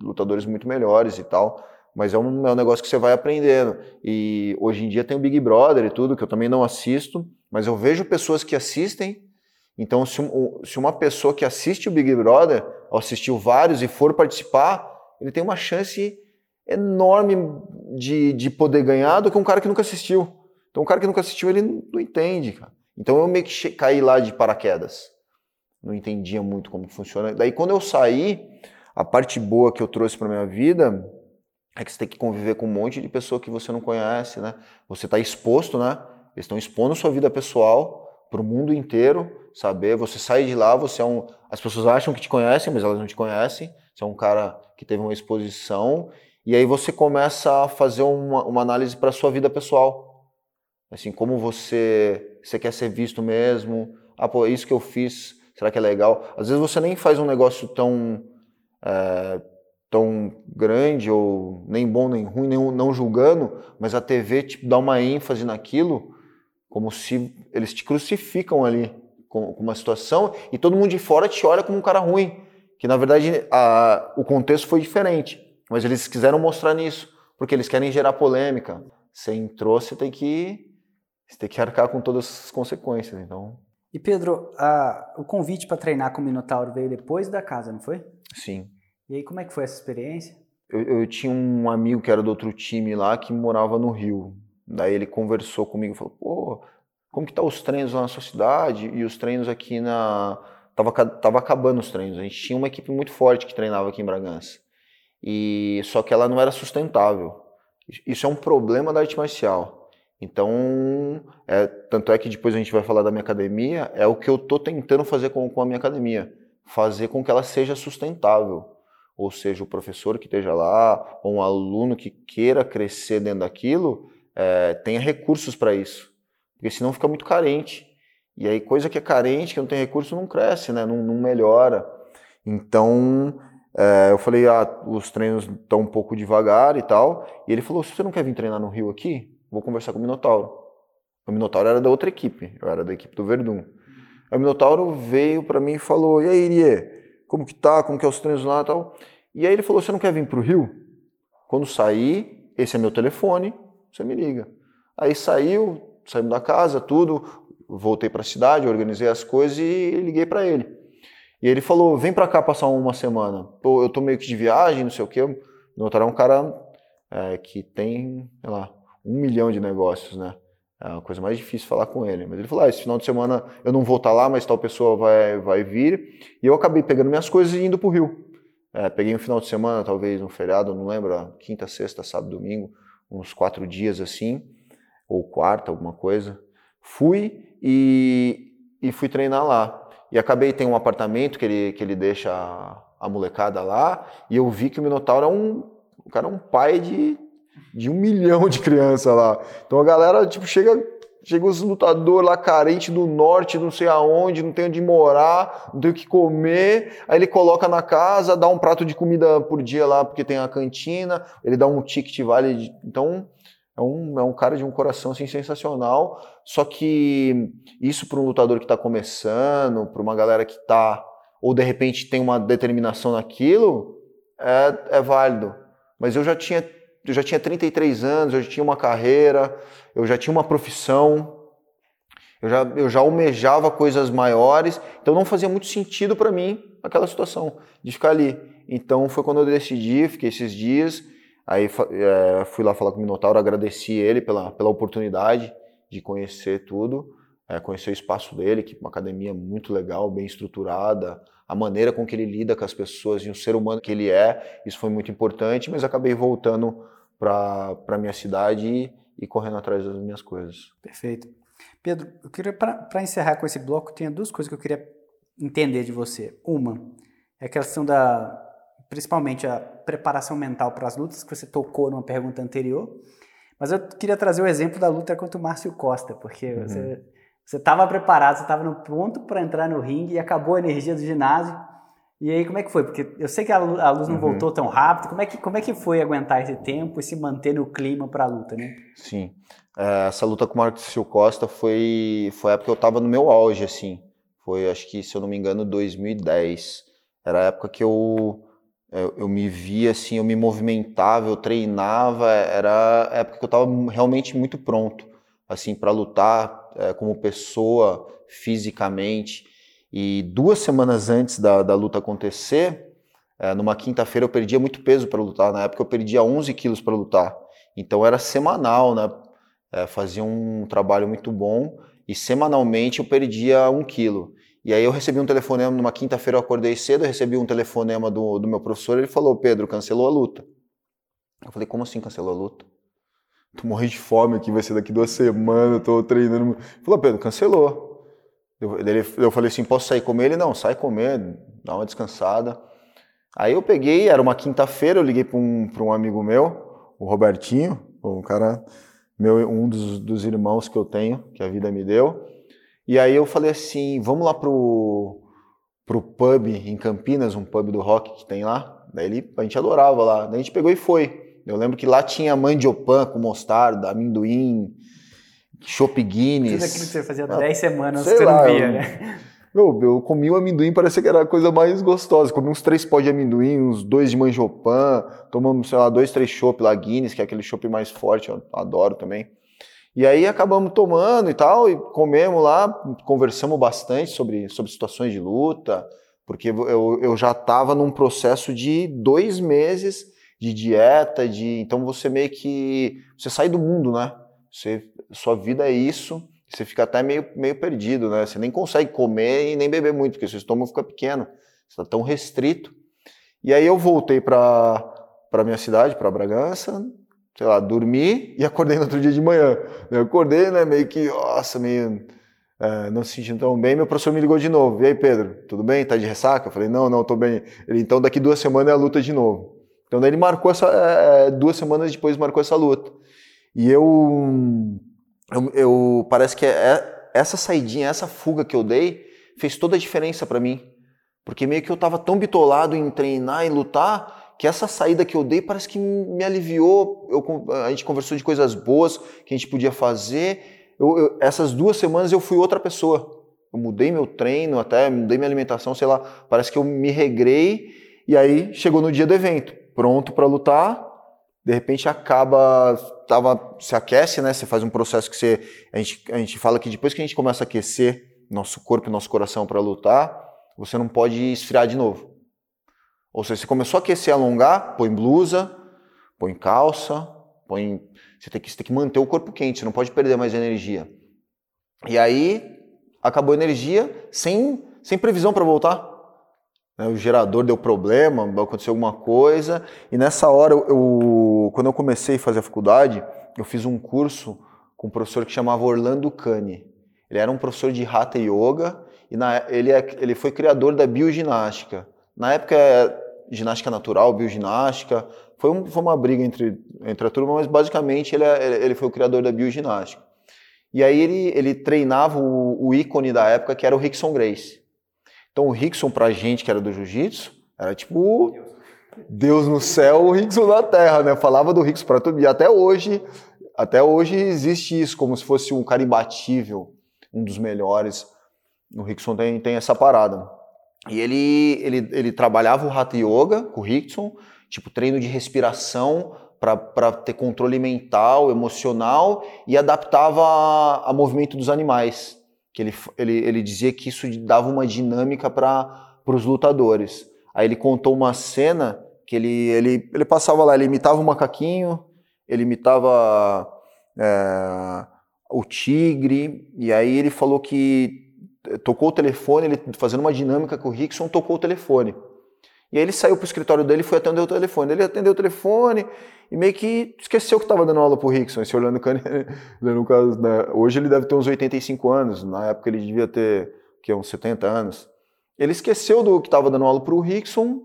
Speaker 1: lutadores muito melhores e tal, mas é um, é um negócio que você vai aprendendo. E hoje em dia tem o Big Brother e tudo, que eu também não assisto, mas eu vejo pessoas que assistem. Então, se, se uma pessoa que assiste o Big Brother, assistiu vários e for participar, ele tem uma chance enorme de, de poder ganhar do que um cara que nunca assistiu. Então o cara que nunca assistiu, ele não entende, cara. Então eu meio que caí lá de paraquedas. Não entendia muito como funciona. Daí quando eu saí, a parte boa que eu trouxe para minha vida é que você tem que conviver com um monte de pessoa que você não conhece, né? Você está exposto, né? Eles estão expondo sua vida pessoal para o mundo inteiro saber. Você sai de lá, você é um. As pessoas acham que te conhecem, mas elas não te conhecem. Você é um cara que teve uma exposição e aí você começa a fazer uma, uma análise para sua vida pessoal. Assim, como você, você quer ser visto mesmo? Ah, pô, é isso que eu fiz, será que é legal? Às vezes você nem faz um negócio tão, é, tão grande, ou nem bom nem ruim, nem, não julgando, mas a TV te dá uma ênfase naquilo, como se eles te crucificam ali com, com uma situação e todo mundo de fora te olha como um cara ruim. Que na verdade a, o contexto foi diferente, mas eles quiseram mostrar nisso, porque eles querem gerar polêmica. Você entrou, você tem que você tem que arcar com todas as consequências, então...
Speaker 2: E Pedro, a, o convite para treinar com o Minotauro veio depois da casa, não foi?
Speaker 1: Sim.
Speaker 2: E aí, como é que foi essa experiência?
Speaker 1: Eu, eu tinha um amigo que era do outro time lá, que morava no Rio. Daí ele conversou comigo e falou, pô, como que tá os treinos lá na sua cidade? E os treinos aqui na... Tava, tava acabando os treinos. A gente tinha uma equipe muito forte que treinava aqui em Bragança. E só que ela não era sustentável. Isso é um problema da arte marcial. Então, é, tanto é que depois a gente vai falar da minha academia, é o que eu estou tentando fazer com, com a minha academia, fazer com que ela seja sustentável. Ou seja, o professor que esteja lá, ou um aluno que queira crescer dentro daquilo, é, tenha recursos para isso. Porque senão fica muito carente. E aí, coisa que é carente, que não tem recurso, não cresce, né? não, não melhora. Então, é, eu falei, ah, os treinos estão um pouco devagar e tal. E ele falou, você não quer vir treinar no Rio aqui? Vou conversar com o Minotauro. O Minotauro era da outra equipe, eu era da equipe do Verdun. O Minotauro veio para mim e falou: "E aí, Irie, como que tá? Como que é os treinos lá, tal?" E aí ele falou: "Você não quer vir pro Rio? Quando sair, esse é meu telefone, você me liga." Aí saiu, saímos da casa, tudo, voltei para a cidade, organizei as coisas e liguei para ele. E ele falou: "Vem para cá passar uma semana. Eu tô meio que de viagem, não sei o quê." O Minotauro é um cara é, que tem, sei lá, um milhão de negócios, né? É uma coisa mais difícil falar com ele. Mas ele falou: ah, esse final de semana eu não vou estar lá, mas tal pessoa vai, vai vir. E eu acabei pegando minhas coisas e indo para o Rio. É, peguei um final de semana, talvez um feriado, não lembro, quinta, sexta, sábado, domingo, uns quatro dias assim, ou quarta, alguma coisa. Fui e, e fui treinar lá. E acabei, tem um apartamento que ele, que ele deixa a, a molecada lá, e eu vi que o Minotauro é um, o cara é um pai de de um milhão de crianças lá. Então a galera, tipo, chega, chega os lutadores lá carente do norte, não sei aonde, não tem onde morar, não tem o que comer. Aí ele coloca na casa, dá um prato de comida por dia lá, porque tem a cantina, ele dá um ticket vale. De... Então é um, é um cara de um coração assim, sensacional. Só que isso para um lutador que está começando, para uma galera que está, ou de repente tem uma determinação naquilo, é, é válido. Mas eu já tinha eu já tinha 33 anos, eu já tinha uma carreira, eu já tinha uma profissão. Eu já, eu já almejava coisas maiores, então não fazia muito sentido para mim aquela situação de ficar ali. Então foi quando eu decidi, fiquei esses dias, aí é, fui lá falar com o Minotauro, agradeci ele pela, pela oportunidade de conhecer tudo, é, conhecer o espaço dele, que é uma academia muito legal, bem estruturada, a maneira com que ele lida com as pessoas e o ser humano que ele é, isso foi muito importante, mas acabei voltando para minha cidade e, e, correndo atrás das minhas coisas.
Speaker 2: Perfeito. Pedro, eu queria, para encerrar com esse bloco, tem duas coisas que eu queria entender de você. Uma é a questão da, principalmente a preparação mental para as lutas, que você tocou numa pergunta anterior, mas eu queria trazer o exemplo da luta contra o Márcio Costa, porque uhum. você você estava preparado, você estava no ponto para entrar no ringue e acabou a energia do ginásio. E aí, como é que foi? Porque eu sei que a luz não uhum. voltou tão rápido. Como é, que, como é que foi aguentar esse tempo e se manter no clima para a luta, né?
Speaker 1: Sim. É, essa luta com o Marcos Costa foi, foi a época que eu estava no meu auge, assim. Foi, acho que, se eu não me engano, 2010. Era a época que eu, eu, eu me via, assim, eu me movimentava, eu treinava. Era a época que eu estava realmente muito pronto, assim, para lutar é, como pessoa, fisicamente. E duas semanas antes da, da luta acontecer, é, numa quinta-feira eu perdia muito peso para lutar. Na época eu perdia 11 quilos para lutar. Então era semanal, né? É, fazia um trabalho muito bom e semanalmente eu perdia um quilo. E aí eu recebi um telefonema, numa quinta-feira eu acordei cedo, eu recebi um telefonema do, do meu professor, ele falou, Pedro, cancelou a luta. Eu falei, como assim cancelou a luta? tô morrendo de fome aqui, vai ser daqui duas semanas, tô treinando. Ele falou, Pedro, cancelou. Eu, eu falei assim, posso sair comer? Ele, não, sai comer, dá uma descansada. Aí eu peguei, era uma quinta-feira, eu liguei para um, um amigo meu, o Robertinho, um cara, meu, um dos, dos irmãos que eu tenho, que a vida me deu. E aí eu falei assim, vamos lá pro, pro pub em Campinas, um pub do rock que tem lá. Daí ele, a gente adorava lá. Daí a gente pegou e foi. Eu lembro que lá tinha mandiopan com mostarda, amendoim, chopp Guinness.
Speaker 2: Tudo aquilo que você fazia há 10 semanas que você lá, não via, né?
Speaker 1: Meu, eu comi o amendoim, parecia que era a coisa mais gostosa. Comi uns três pós de amendoim, uns dois de manjopan, tomamos, sei lá, dois, três chopp lá, Guinness, que é aquele chopp mais forte, eu adoro também. E aí acabamos tomando e tal, e comemos lá, conversamos bastante sobre, sobre situações de luta, porque eu, eu já estava num processo de dois meses de dieta, de então você meio que você sai do mundo, né? Você, sua vida é isso, você fica até meio, meio perdido, né? Você nem consegue comer e nem beber muito, porque seu estômago fica pequeno, você está tão restrito. E aí eu voltei para para minha cidade, para Bragança, sei lá, dormi e acordei no outro dia de manhã. Eu acordei, né, meio que, nossa, meio é, não se sentindo tão bem. Meu professor me ligou de novo. E aí, Pedro, tudo bem? Tá de ressaca? Eu falei, não, não, tô bem. Ele, então daqui duas semanas é a luta de novo. Então daí ele marcou essa é, é, duas semanas depois marcou essa luta. E eu, eu, eu parece que é, é, essa saidinha, essa fuga que eu dei fez toda a diferença para mim, porque meio que eu tava tão bitolado em treinar e lutar que essa saída que eu dei parece que me aliviou. Eu, a gente conversou de coisas boas que a gente podia fazer. Eu, eu, essas duas semanas eu fui outra pessoa. Eu mudei meu treino, até mudei minha alimentação, sei lá. Parece que eu me regrei e aí chegou no dia do evento pronto para lutar, de repente acaba, tava, se aquece, né? Você faz um processo que você, a gente, a gente fala que depois que a gente começa a aquecer nosso corpo e nosso coração para lutar, você não pode esfriar de novo. Ou seja, você começou a aquecer, alongar, põe blusa, põe calça, põe, você tem que, você tem que manter o corpo quente, você não pode perder mais energia. E aí acabou a energia sem, sem previsão para voltar. Né, o gerador deu problema, aconteceu alguma coisa. E nessa hora, eu, quando eu comecei a fazer a faculdade, eu fiz um curso com um professor que chamava Orlando Cani. Ele era um professor de Hatha Yoga e na, ele, é, ele foi criador da bioginástica. Na época, é ginástica natural, bioginástica. Foi, um, foi uma briga entre, entre a turma, mas basicamente ele, é, ele foi o criador da bioginástica. E aí ele, ele treinava o, o ícone da época, que era o Rickson Grace. Então o Rickson pra gente que era do jiu-jitsu, era tipo Deus no céu, o Rickson na terra, né? Falava do Rickson para todo e até hoje, até hoje existe isso como se fosse um cara imbatível, um dos melhores. O Rickson tem, tem essa parada. E ele, ele, ele trabalhava o Hatha Yoga com o Rickson, tipo treino de respiração para ter controle mental, emocional e adaptava a, a movimento dos animais. Que ele, ele, ele dizia que isso dava uma dinâmica para os lutadores. Aí ele contou uma cena que ele, ele, ele passava lá, ele imitava o macaquinho, ele imitava é, o tigre, e aí ele falou que tocou o telefone, ele fazendo uma dinâmica com o Rickson, tocou o telefone. E aí ele saiu para o escritório dele e foi atender o telefone. Ele atendeu o telefone e meio que esqueceu que estava dando aula para o Rickson. Esse Orlando Cane, *laughs* no caso, né? hoje ele deve ter uns 85 anos, na época ele devia ter que, uns 70 anos. Ele esqueceu do que estava dando aula para o Rickson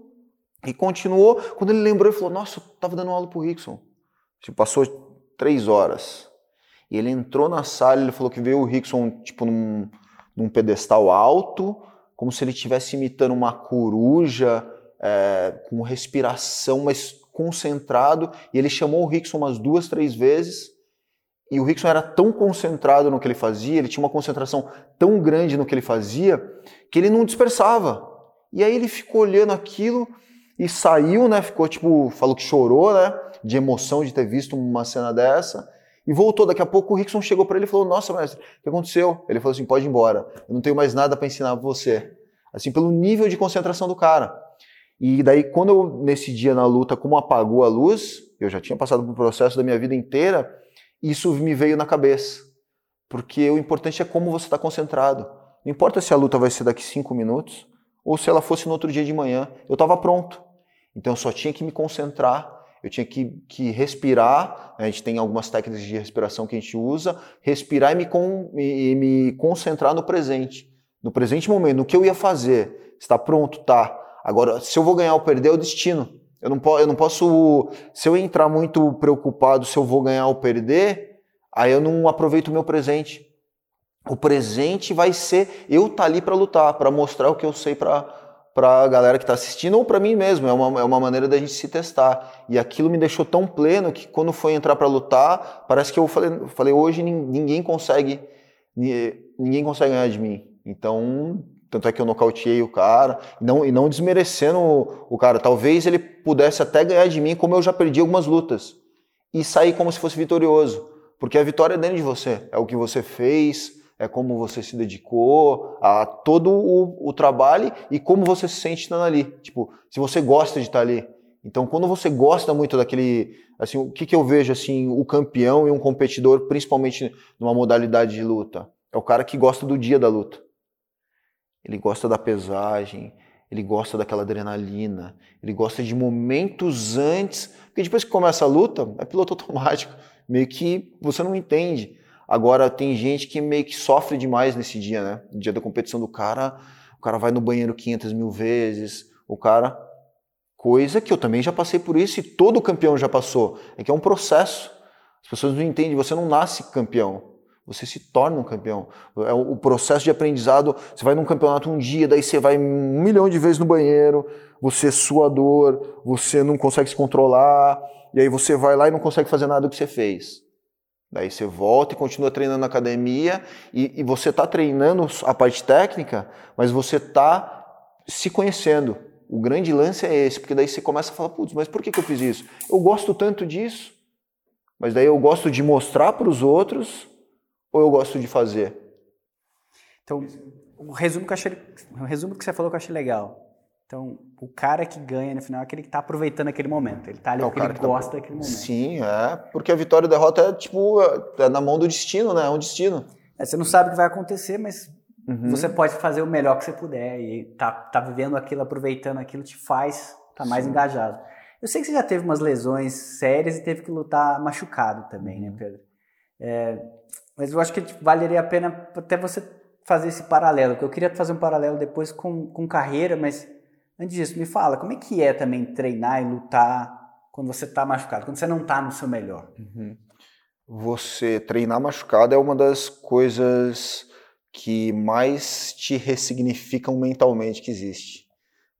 Speaker 1: e continuou. Quando ele lembrou, ele falou: Nossa, eu estava dando aula para o Rickson. Tipo, passou três horas. E ele entrou na sala, ele falou que veio o Rickson, tipo, num, num pedestal alto, como se ele estivesse imitando uma coruja, é, com respiração, mas concentrado. E ele chamou o Rickson umas duas, três vezes. E o Rickson era tão concentrado no que ele fazia, ele tinha uma concentração tão grande no que ele fazia, que ele não dispersava. E aí ele ficou olhando aquilo e saiu, né? Ficou tipo, falou que chorou, né? De emoção de ter visto uma cena dessa. E voltou. Daqui a pouco o Rickson chegou para ele e falou: Nossa, mestre, o que aconteceu? Ele falou assim: Pode ir embora. Eu não tenho mais nada para ensinar para você. Assim, pelo nível de concentração do cara. E daí, quando eu, nesse dia na luta, como apagou a luz, eu já tinha passado por um processo da minha vida inteira, isso me veio na cabeça. Porque o importante é como você está concentrado. Não importa se a luta vai ser daqui cinco minutos ou se ela fosse no outro dia de manhã. Eu estava pronto. Então eu só tinha que me concentrar eu tinha que, que respirar, né? a gente tem algumas técnicas de respiração que a gente usa, respirar e me, e, e me concentrar no presente, no presente momento, no que eu ia fazer. Está pronto? Tá. Agora, se eu vou ganhar ou perder, é o destino. Eu não, po eu não posso. Se eu entrar muito preocupado se eu vou ganhar ou perder, aí eu não aproveito o meu presente. O presente vai ser eu estar tá ali para lutar, para mostrar o que eu sei para para a galera que está assistindo ou para mim mesmo. É uma, é uma maneira da gente se testar. E aquilo me deixou tão pleno que quando foi entrar para lutar, parece que eu falei, falei hoje ninguém consegue ninguém consegue ganhar de mim. Então, tanto é que eu nocauteei o cara, não, e não desmerecendo o, o cara. Talvez ele pudesse até ganhar de mim, como eu já perdi algumas lutas. E sair como se fosse vitorioso. Porque a vitória é dentro de você. É o que você fez, é como você se dedicou a todo o, o, trabalho e como você se sente estando ali. Tipo, se você gosta de estar ali. Então, quando você gosta muito daquele, assim, o que, que eu vejo assim, o campeão e um competidor, principalmente numa modalidade de luta, é o cara que gosta do dia da luta. Ele gosta da pesagem, ele gosta daquela adrenalina, ele gosta de momentos antes, porque depois que começa a luta, é piloto *laughs* automático, meio que você não entende. Agora, tem gente que meio que sofre demais nesse dia, né? No dia da competição do cara, o cara vai no banheiro 500 mil vezes, o cara. Coisa que eu também já passei por isso e todo campeão já passou. É que é um processo. As pessoas não entendem, você não nasce campeão. Você se torna um campeão. É o processo de aprendizado. Você vai num campeonato um dia, daí você vai um milhão de vezes no banheiro, você é suador, você não consegue se controlar, e aí você vai lá e não consegue fazer nada do que você fez. Daí você volta e continua treinando na academia e, e você está treinando a parte técnica, mas você está se conhecendo. O grande lance é esse, porque daí você começa a falar, putz, mas por que, que eu fiz isso? Eu gosto tanto disso, mas daí eu gosto de mostrar para os outros ou eu gosto de fazer?
Speaker 2: Então, o resumo que, achei, o resumo que você falou que eu achei legal. Então, o cara que ganha no final é aquele que está aproveitando aquele momento. Ele está ali é porque ele gosta tá... daquele momento.
Speaker 1: Sim, é. Porque a vitória e a derrota é tipo é na mão do destino, né? É um destino.
Speaker 2: É, você não sabe o que vai acontecer, mas uhum. você pode fazer o melhor que você puder. E tá, tá vivendo aquilo, aproveitando aquilo, te faz estar tá mais Sim. engajado. Eu sei que você já teve umas lesões sérias e teve que lutar machucado também, né. Pedro? É, mas eu acho que valeria a pena até você fazer esse paralelo. Eu queria fazer um paralelo depois com, com carreira, mas Antes disso, me fala, como é que é também treinar e lutar quando você está machucado, quando você não está no seu melhor?
Speaker 1: Uhum. Você treinar machucado é uma das coisas que mais te ressignificam mentalmente que existe.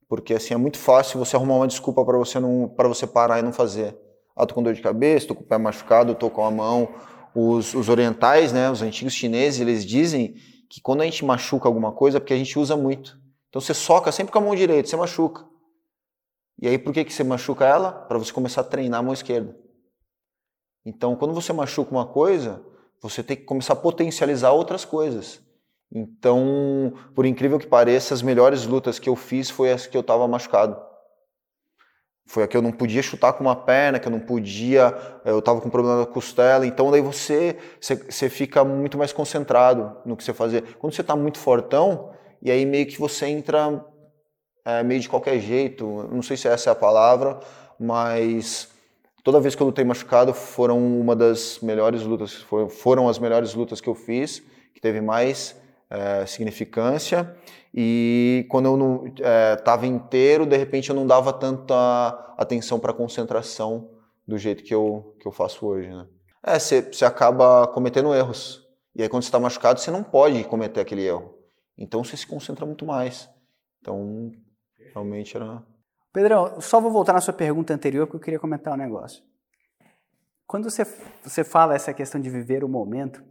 Speaker 1: Porque assim é muito fácil você arrumar uma desculpa para você não para você parar e não fazer. Ah, tô com dor de cabeça, tô com o pé machucado, tô com a mão. Os, os orientais, né, os antigos chineses, eles dizem que quando a gente machuca alguma coisa é porque a gente usa muito. Então você soca sempre com a mão direita, você machuca. E aí por que, que você machuca ela? Para você começar a treinar a mão esquerda. Então quando você machuca uma coisa, você tem que começar a potencializar outras coisas. Então, por incrível que pareça, as melhores lutas que eu fiz foi as que eu estava machucado. Foi a que eu não podia chutar com uma perna, que eu não podia, eu estava com problema na costela. Então, daí você, você, você fica muito mais concentrado no que você fazer. Quando você está muito fortão, e aí meio que você entra é, meio de qualquer jeito. Não sei se essa é a palavra, mas toda vez que eu lutei machucado foram uma das melhores lutas, foram as melhores lutas que eu fiz, que teve mais é, significância. E quando eu não estava é, inteiro, de repente eu não dava tanta atenção para concentração do jeito que eu, que eu faço hoje. Né? É, você acaba cometendo erros. E aí quando você está machucado, você não pode cometer aquele erro. Então você se concentra muito mais. Então, realmente era.
Speaker 2: Pedrão, só vou voltar na sua pergunta anterior porque eu queria comentar um negócio. Quando você, você fala essa questão de viver o momento,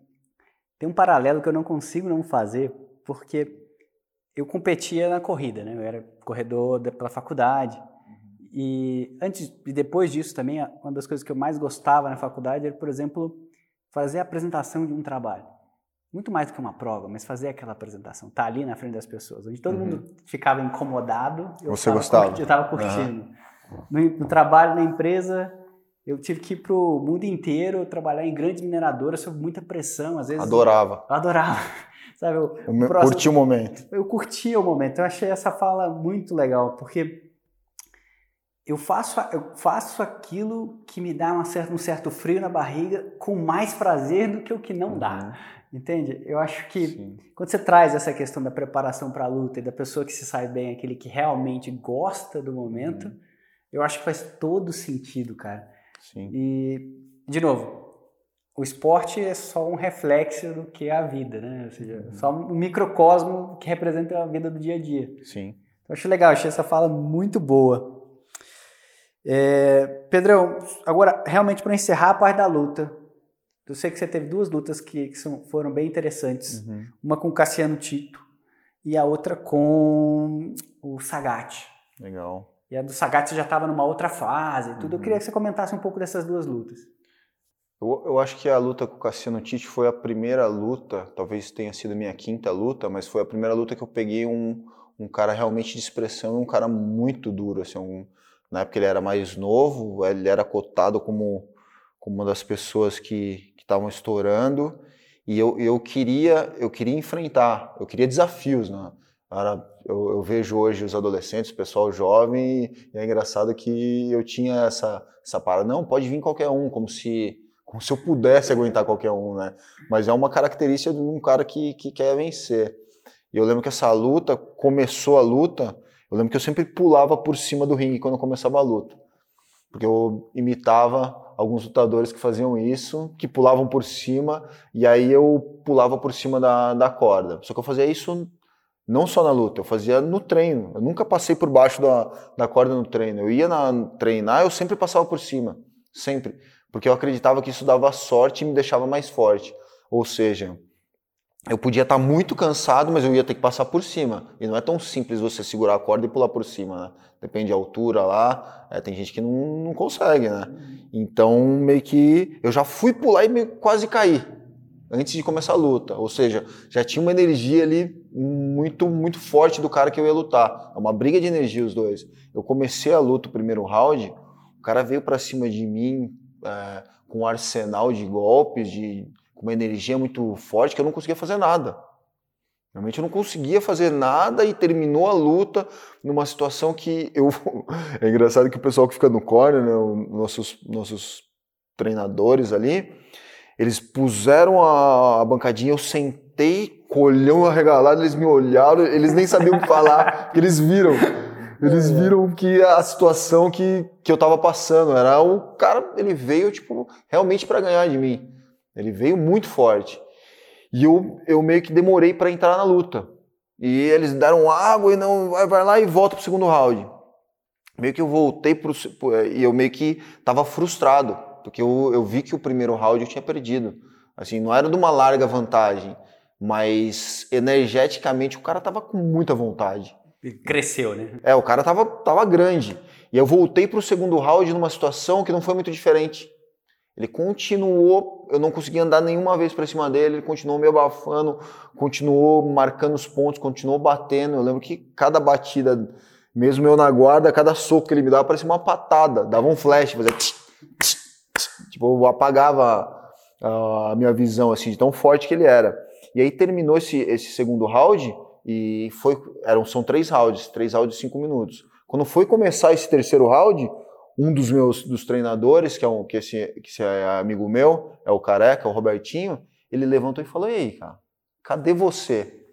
Speaker 2: tem um paralelo que eu não consigo não fazer, porque eu competia na corrida, né? Eu era corredor da, pela faculdade. Uhum. E antes e depois disso também, uma das coisas que eu mais gostava na faculdade era, por exemplo, fazer a apresentação de um trabalho. Muito mais do que uma prova, mas fazer aquela apresentação, estar tá ali na frente das pessoas, onde todo uhum. mundo ficava incomodado.
Speaker 1: Você gostava?
Speaker 2: Curti, eu estava curtindo. Uhum. No, no, trabalho, na empresa, eu tive que ir para o mundo inteiro trabalhar em grandes mineradoras sob muita pressão, às vezes.
Speaker 1: Adorava.
Speaker 2: Eu adorava. *laughs* Sabe,
Speaker 1: o, o meu, próximo, curti o momento.
Speaker 2: Eu curti o momento. Eu achei essa fala muito legal, porque eu faço, eu faço aquilo que me dá uma certa, um certo frio na barriga com mais prazer do que o que não dá. Uhum. Entende? Eu acho que Sim. quando você traz essa questão da preparação para a luta e da pessoa que se sai bem, aquele que realmente gosta do momento, uhum. eu acho que faz todo sentido, cara.
Speaker 1: Sim.
Speaker 2: E, de novo, o esporte é só um reflexo do que é a vida, né? Ou seja, uhum. só um microcosmo que representa a vida do dia a dia.
Speaker 1: Sim.
Speaker 2: Então, acho legal, achei essa fala muito boa. É, Pedrão, agora, realmente, para encerrar a parte da luta, eu sei que você teve duas lutas que, que são, foram bem interessantes. Uhum. Uma com o Cassiano Tito e a outra com o Sagat.
Speaker 1: Legal.
Speaker 2: E a do Sagat você já estava numa outra fase tudo. Uhum. Eu queria que você comentasse um pouco dessas duas lutas.
Speaker 1: Eu, eu acho que a luta com o Cassiano Tite foi a primeira luta, talvez tenha sido minha quinta luta, mas foi a primeira luta que eu peguei um, um cara realmente de expressão um cara muito duro. Assim, um, na época ele era mais novo, ele era cotado como, como uma das pessoas que estavam estourando e eu, eu queria eu queria enfrentar, eu queria desafios, né? Era, eu, eu, vejo hoje os adolescentes, o pessoal jovem, e é engraçado que eu tinha essa, essa parada, não, pode vir qualquer um, como se, como se eu pudesse aguentar qualquer um, né? Mas é uma característica de um cara que, que quer vencer. E eu lembro que essa luta, começou a luta, eu lembro que eu sempre pulava por cima do ringue quando começava a luta. Porque eu imitava alguns lutadores que faziam isso, que pulavam por cima, e aí eu pulava por cima da, da corda. Só que eu fazia isso não só na luta, eu fazia no treino. Eu nunca passei por baixo da, da corda no treino. Eu ia na, treinar, eu sempre passava por cima. Sempre. Porque eu acreditava que isso dava sorte e me deixava mais forte. Ou seja, eu podia estar muito cansado, mas eu ia ter que passar por cima. E não é tão simples você segurar a corda e pular por cima, né? Depende da altura lá. É, tem gente que não, não consegue, né? Então, meio que eu já fui pular e meio, quase caí antes de começar a luta. Ou seja, já tinha uma energia ali muito, muito forte do cara que eu ia lutar. É uma briga de energia os dois. Eu comecei a luta, o primeiro round, o cara veio para cima de mim é, com um arsenal de golpes, de, com uma energia muito forte que eu não conseguia fazer nada. Realmente eu não conseguia fazer nada e terminou a luta numa situação que eu. *laughs* é engraçado que o pessoal que fica no corner, né, nossos, nossos treinadores ali, eles puseram a, a bancadinha, eu sentei, colhão arregalado, eles me olharam, eles nem sabiam o que falar, porque eles viram. Eles viram que a situação que, que eu tava passando era o cara, ele veio, tipo, realmente para ganhar de mim. Ele veio muito forte. E eu, eu meio que demorei para entrar na luta. E eles deram água e não, vai, vai lá e volta pro segundo round. Meio que eu voltei pro. E eu meio que tava frustrado porque eu, eu vi que o primeiro round eu tinha perdido. Assim, não era de uma larga vantagem, mas energeticamente o cara tava com muita vontade.
Speaker 2: Cresceu, né?
Speaker 1: É, o cara tava, tava grande. E eu voltei para o segundo round numa situação que não foi muito diferente. Ele continuou, eu não conseguia andar nenhuma vez para cima dele, ele continuou me abafando, continuou marcando os pontos, continuou batendo. Eu lembro que cada batida, mesmo eu na guarda, cada soco que ele me dava parecia uma patada, dava um flash, fazia tch, tch, tch, tipo, apagava a minha visão assim, de tão forte que ele era. E aí terminou esse, esse segundo round e foi, eram, são três rounds, três rounds de cinco minutos. Quando foi começar esse terceiro round, um dos meus dos treinadores, que é um que esse, que esse é amigo meu, é o Careca, o Robertinho, ele levantou e falou: "E aí, cara, cadê você?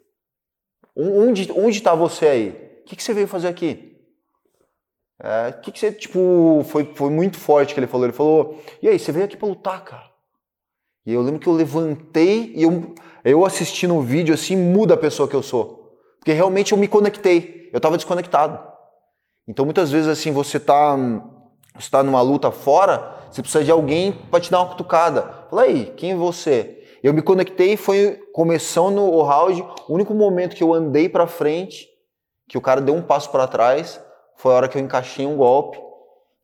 Speaker 1: Onde onde está você aí? O que, que você veio fazer aqui?" É, que, que você, tipo, foi, foi muito forte que ele falou. Ele falou: "E aí, você veio aqui para lutar, cara?" E eu lembro que eu levantei e eu, eu assistindo o vídeo assim, muda a pessoa que eu sou. Porque realmente eu me conectei. Eu estava desconectado. Então muitas vezes assim, você tá está numa luta fora, você precisa de alguém para te dar uma cutucada. Fala aí, quem é você? Eu me conectei, foi começando o round, o único momento que eu andei para frente, que o cara deu um passo para trás, foi a hora que eu encaixei um golpe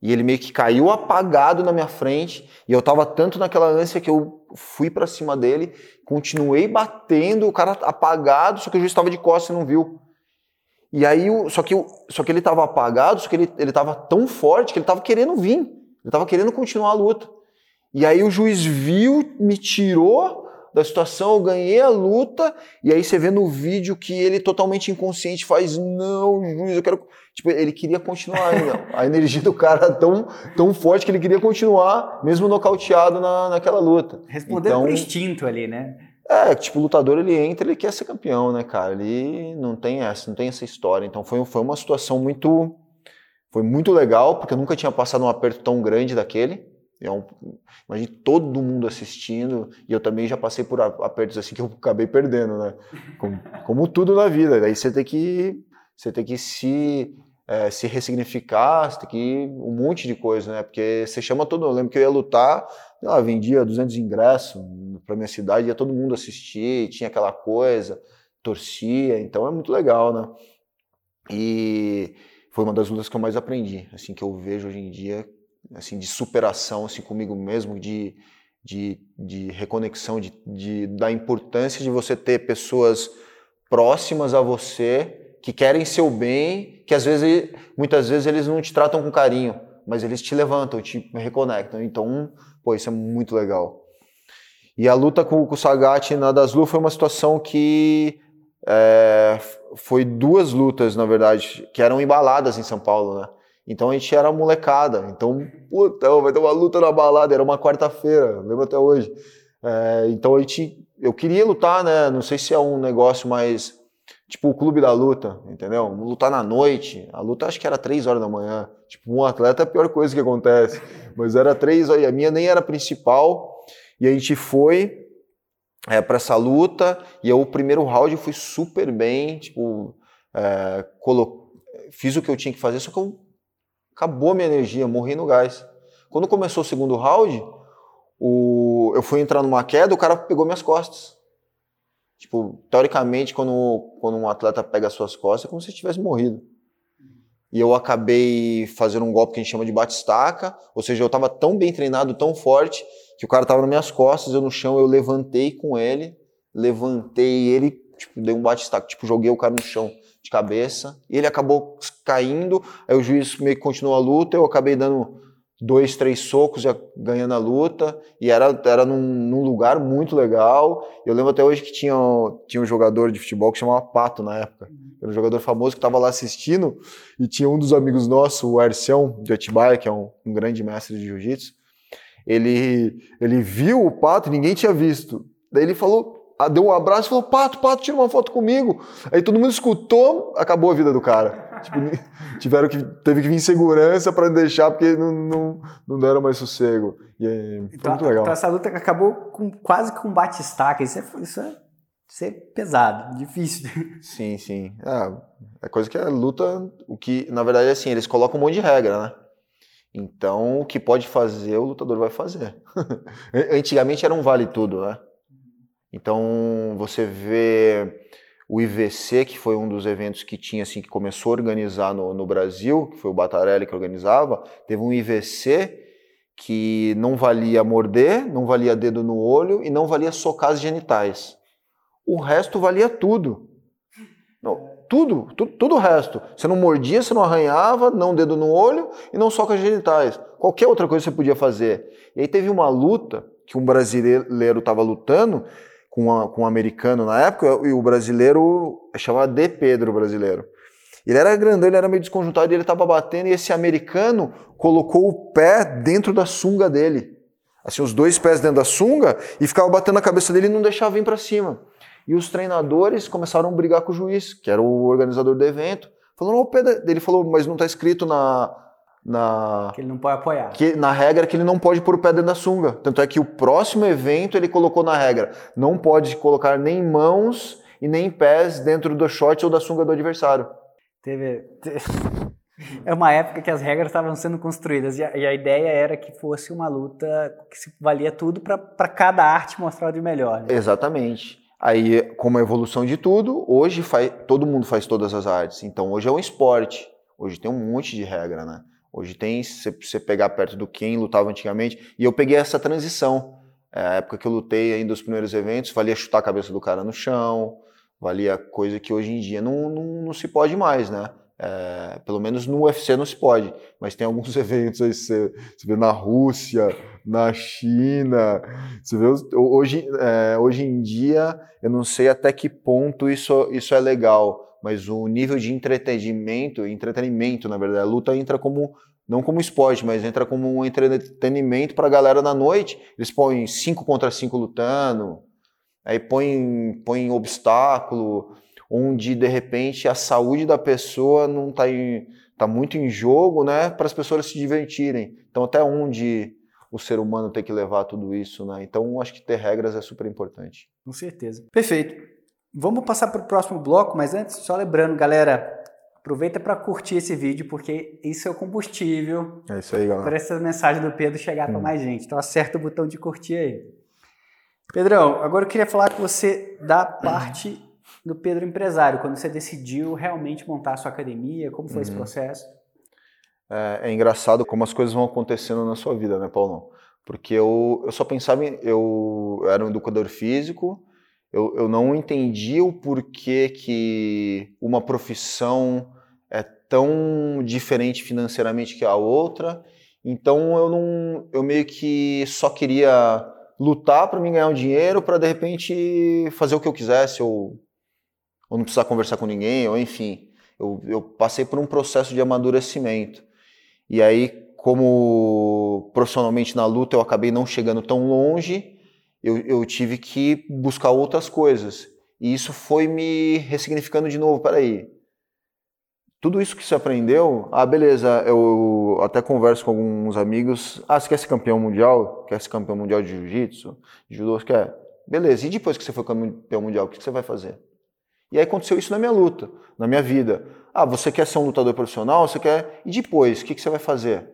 Speaker 1: e ele meio que caiu apagado na minha frente e eu tava tanto naquela ânsia que eu fui para cima dele, continuei batendo, o cara apagado, só que o juiz estava de costas e não viu. E aí, só que, só que ele estava apagado, só que ele, ele tava tão forte que ele estava querendo vir. Ele estava querendo continuar a luta. E aí o juiz viu, me tirou da situação, eu ganhei a luta, e aí você vê no vídeo que ele totalmente inconsciente faz, não, juiz, eu quero. Tipo, ele queria continuar ainda. a energia do cara tão, tão forte que ele queria continuar, mesmo nocauteado na, naquela luta.
Speaker 2: Respondendo então, pro instinto ali, né?
Speaker 1: É, tipo, o lutador ele entra, ele quer ser campeão, né, cara? Ele não tem essa, não tem essa história. Então foi, foi uma situação muito foi muito legal, porque eu nunca tinha passado um aperto tão grande daquele. É um, todo mundo assistindo, e eu também já passei por apertos assim que eu acabei perdendo, né? Como, como tudo na vida. Daí você tem que você tem que se é, se ressignificar, você tem que um monte de coisa, né? Porque você chama todo. Eu lembro que eu ia lutar, lá, vendia 200 ingressos para minha cidade, ia todo mundo assistir, tinha aquela coisa, torcia, então é muito legal, né? E foi uma das lutas que eu mais aprendi, assim, que eu vejo hoje em dia, assim, de superação, assim, comigo mesmo, de, de, de reconexão, de, de, da importância de você ter pessoas próximas a você que querem seu bem, que às vezes, muitas vezes eles não te tratam com carinho, mas eles te levantam, te reconectam. Então, pô, isso é muito legal. E a luta com, com o Sagat na das Lu foi uma situação que é, foi duas lutas, na verdade, que eram embaladas em São Paulo, né? Então a gente era molecada. Então, puta, vai ter uma luta na balada, era uma quarta-feira, lembro até hoje. É, então a gente, eu queria lutar, né? Não sei se é um negócio mais Tipo o clube da luta, entendeu? Lutar na noite. A luta acho que era três horas da manhã. Tipo, um atleta é a pior coisa que acontece. Mas era três horas. A minha nem era principal. E a gente foi é, para essa luta. E eu, o primeiro round eu fui super bem. Tipo, é, colo... fiz o que eu tinha que fazer, só que eu... acabou minha energia, morri no gás. Quando começou o segundo round, o... eu fui entrar numa queda, o cara pegou minhas costas. Tipo, teoricamente, quando, quando um atleta pega as suas costas, é como se tivesse morrido. E eu acabei fazendo um golpe que a gente chama de batistaca, ou seja, eu estava tão bem treinado, tão forte, que o cara estava nas minhas costas, eu no chão, eu levantei com ele, levantei ele, tipo, dei um batistaca, tipo, joguei o cara no chão de cabeça, e ele acabou caindo, aí o juiz meio que continuou a luta, eu acabei dando dois, três socos já ganhando a luta, e era, era num, num, lugar muito legal. Eu lembro até hoje que tinha, tinha um jogador de futebol que chamava Pato na época. Era um jogador famoso que estava lá assistindo, e tinha um dos amigos nossos, o Arcião de Atibaia, que é um, um grande mestre de jiu-jitsu. Ele, ele viu o Pato, ninguém tinha visto. Daí ele falou, deu um abraço e falou: Pato, Pato, tira uma foto comigo. Aí todo mundo escutou, acabou a vida do cara. *laughs* Tipo, tiveram que, teve que vir segurança para deixar, porque não, não, não deram mais sossego. E foi
Speaker 2: então,
Speaker 1: muito legal.
Speaker 2: Então essa luta acabou com, quase com um bate-estaca. Isso é, isso, é, isso é pesado, difícil. *laughs*
Speaker 1: Sim, sim. É, é coisa que é luta, o que, na verdade, é assim, eles colocam um monte de regra, né? Então, o que pode fazer, o lutador vai fazer. *laughs* Antigamente era um vale tudo, né? Então, você vê o IVC, que foi um dos eventos que tinha assim que começou a organizar no, no Brasil, que foi o Batarelli que organizava, teve um IVC que não valia morder, não valia dedo no olho e não valia socar as genitais. O resto valia tudo. Não, tudo, tudo, tudo o resto. Você não mordia, você não arranhava, não dedo no olho e não soca as genitais. Qualquer outra coisa você podia fazer. E aí teve uma luta que um brasileiro estava lutando com, a, com um americano na época, e o brasileiro chamava de Pedro brasileiro. Ele era grandão, ele era meio desconjuntado, ele estava batendo, e esse americano colocou o pé dentro da sunga dele. Assim, os dois pés dentro da sunga, e ficava batendo na cabeça dele e não deixava vir para cima. E os treinadores começaram a brigar com o juiz, que era o organizador do evento, falando, o Pedro, ele falou, mas não está escrito na, na
Speaker 2: que ele não pode apoiar.
Speaker 1: Que na regra que ele não pode pôr o pé dentro da sunga. Tanto é que o próximo evento ele colocou na regra, não pode colocar nem mãos e nem pés dentro do short ou da sunga do adversário.
Speaker 2: Teve, teve... *laughs* é uma época que as regras estavam sendo construídas e a, e a, ideia era que fosse uma luta que se valia tudo para cada arte mostrar o de melhor. Né?
Speaker 1: Exatamente. Aí, como a evolução de tudo, hoje faz, todo mundo faz todas as artes. Então, hoje é um esporte. Hoje tem um monte de regra, né? Hoje tem, se você pegar perto do quem lutava antigamente, e eu peguei essa transição. É, a época que eu lutei ainda os primeiros eventos, valia chutar a cabeça do cara no chão, valia coisa que hoje em dia não, não, não se pode mais, né? É, pelo menos no UFC não se pode, mas tem alguns *laughs* eventos aí, você, você vê na Rússia, na China, você vê, hoje, é, hoje em dia, eu não sei até que ponto isso, isso é legal, mas o nível de entretenimento, entretenimento, na verdade, a luta entra como não como esporte, mas entra como um entretenimento para a galera na noite. Eles põem 5 contra 5 lutando, aí põem, põem obstáculo, onde de repente a saúde da pessoa não está tá muito em jogo, né, para as pessoas se divertirem. Então até onde o ser humano tem que levar tudo isso, né? Então acho que ter regras é super importante.
Speaker 2: Com certeza. Perfeito. Vamos passar para o próximo bloco, mas antes, só lembrando, galera, aproveita para curtir esse vídeo, porque isso é o combustível.
Speaker 1: É isso aí, galera.
Speaker 2: Para essa mensagem do Pedro chegar hum. para mais gente. Então acerta o botão de curtir aí. Pedrão, agora eu queria falar com você da parte do Pedro empresário, quando você decidiu realmente montar a sua academia, como foi esse uhum. processo?
Speaker 1: É, é, engraçado como as coisas vão acontecendo na sua vida, né, Paulo? Porque eu, eu só pensava em. Eu era um educador físico, eu, eu não entendi o porquê que uma profissão é tão diferente financeiramente que a outra. Então eu não, eu meio que só queria lutar para mim ganhar um dinheiro para de repente fazer o que eu quisesse ou, ou não precisar conversar com ninguém ou enfim. Eu, eu passei por um processo de amadurecimento e aí como profissionalmente na luta eu acabei não chegando tão longe eu, eu tive que buscar outras coisas. E isso foi me ressignificando de novo. Peraí, tudo isso que você aprendeu, ah, beleza, eu até converso com alguns amigos, ah, você quer ser campeão mundial? Quer ser campeão mundial de jiu-jitsu? De judô, quer? Beleza, e depois que você for campeão mundial, o que você vai fazer? E aí aconteceu isso na minha luta, na minha vida. Ah, você quer ser um lutador profissional? Você quer? E depois, o que você vai fazer?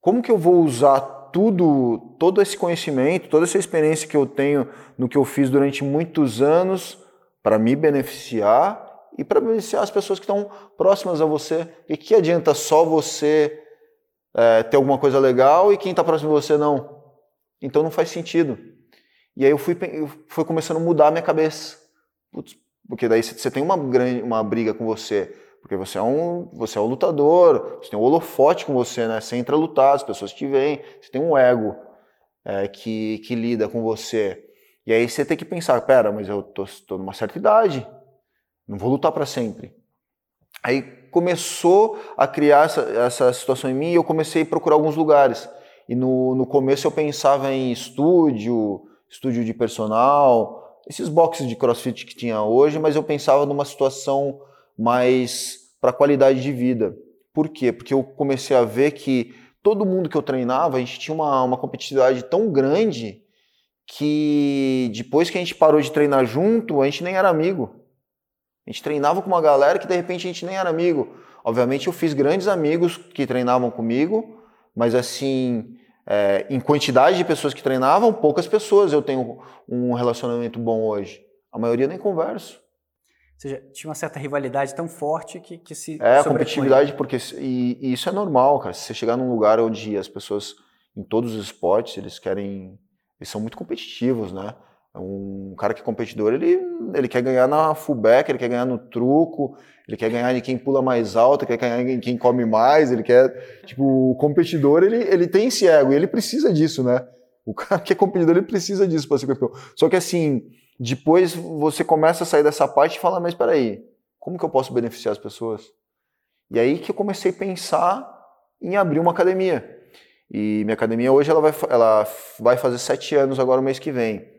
Speaker 1: Como que eu vou usar tudo, todo esse conhecimento, toda essa experiência que eu tenho no que eu fiz durante muitos anos para me beneficiar e para beneficiar as pessoas que estão próximas a você. E que adianta só você é, ter alguma coisa legal e quem está próximo de você não? Então não faz sentido. E aí eu fui, eu fui começando a mudar a minha cabeça. Putz, porque daí você tem uma, grande, uma briga com você. Porque você é um, você é um lutador, você tem um holofote com você, né? Você entra a lutar, as pessoas te veem, você tem um ego é, que, que lida com você. E aí você tem que pensar, pera, mas eu tô, tô numa certa idade, não vou lutar para sempre. Aí começou a criar essa, essa situação em mim e eu comecei a procurar alguns lugares. E no, no começo eu pensava em estúdio, estúdio de personal, esses boxes de crossfit que tinha hoje, mas eu pensava numa situação mas para qualidade de vida. Por quê? Porque eu comecei a ver que todo mundo que eu treinava, a gente tinha uma, uma competitividade tão grande que depois que a gente parou de treinar junto, a gente nem era amigo. A gente treinava com uma galera que de repente a gente nem era amigo. Obviamente eu fiz grandes amigos que treinavam comigo, mas assim, é, em quantidade de pessoas que treinavam, poucas pessoas eu tenho um relacionamento bom hoje. A maioria nem converso.
Speaker 2: Seja, tinha uma certa rivalidade tão forte que, que se.
Speaker 1: É, a competitividade, porque. E, e, isso é normal, cara. Se você chegar num lugar onde as pessoas, em todos os esportes, eles querem. Eles são muito competitivos, né? Um cara que é competidor, ele, ele quer ganhar na fullback, ele quer ganhar no truco, ele quer ganhar em quem pula mais alto, quer ganhar em quem come mais, ele quer. Tipo, o competidor, ele, ele tem esse ego e ele precisa disso, né? O cara que é competidor, ele precisa disso para ser campeão. Só que assim, depois você começa a sair dessa parte e fala, mas peraí, como que eu posso beneficiar as pessoas? E aí que eu comecei a pensar em abrir uma academia. E minha academia hoje ela vai, ela vai fazer sete anos agora o mês que vem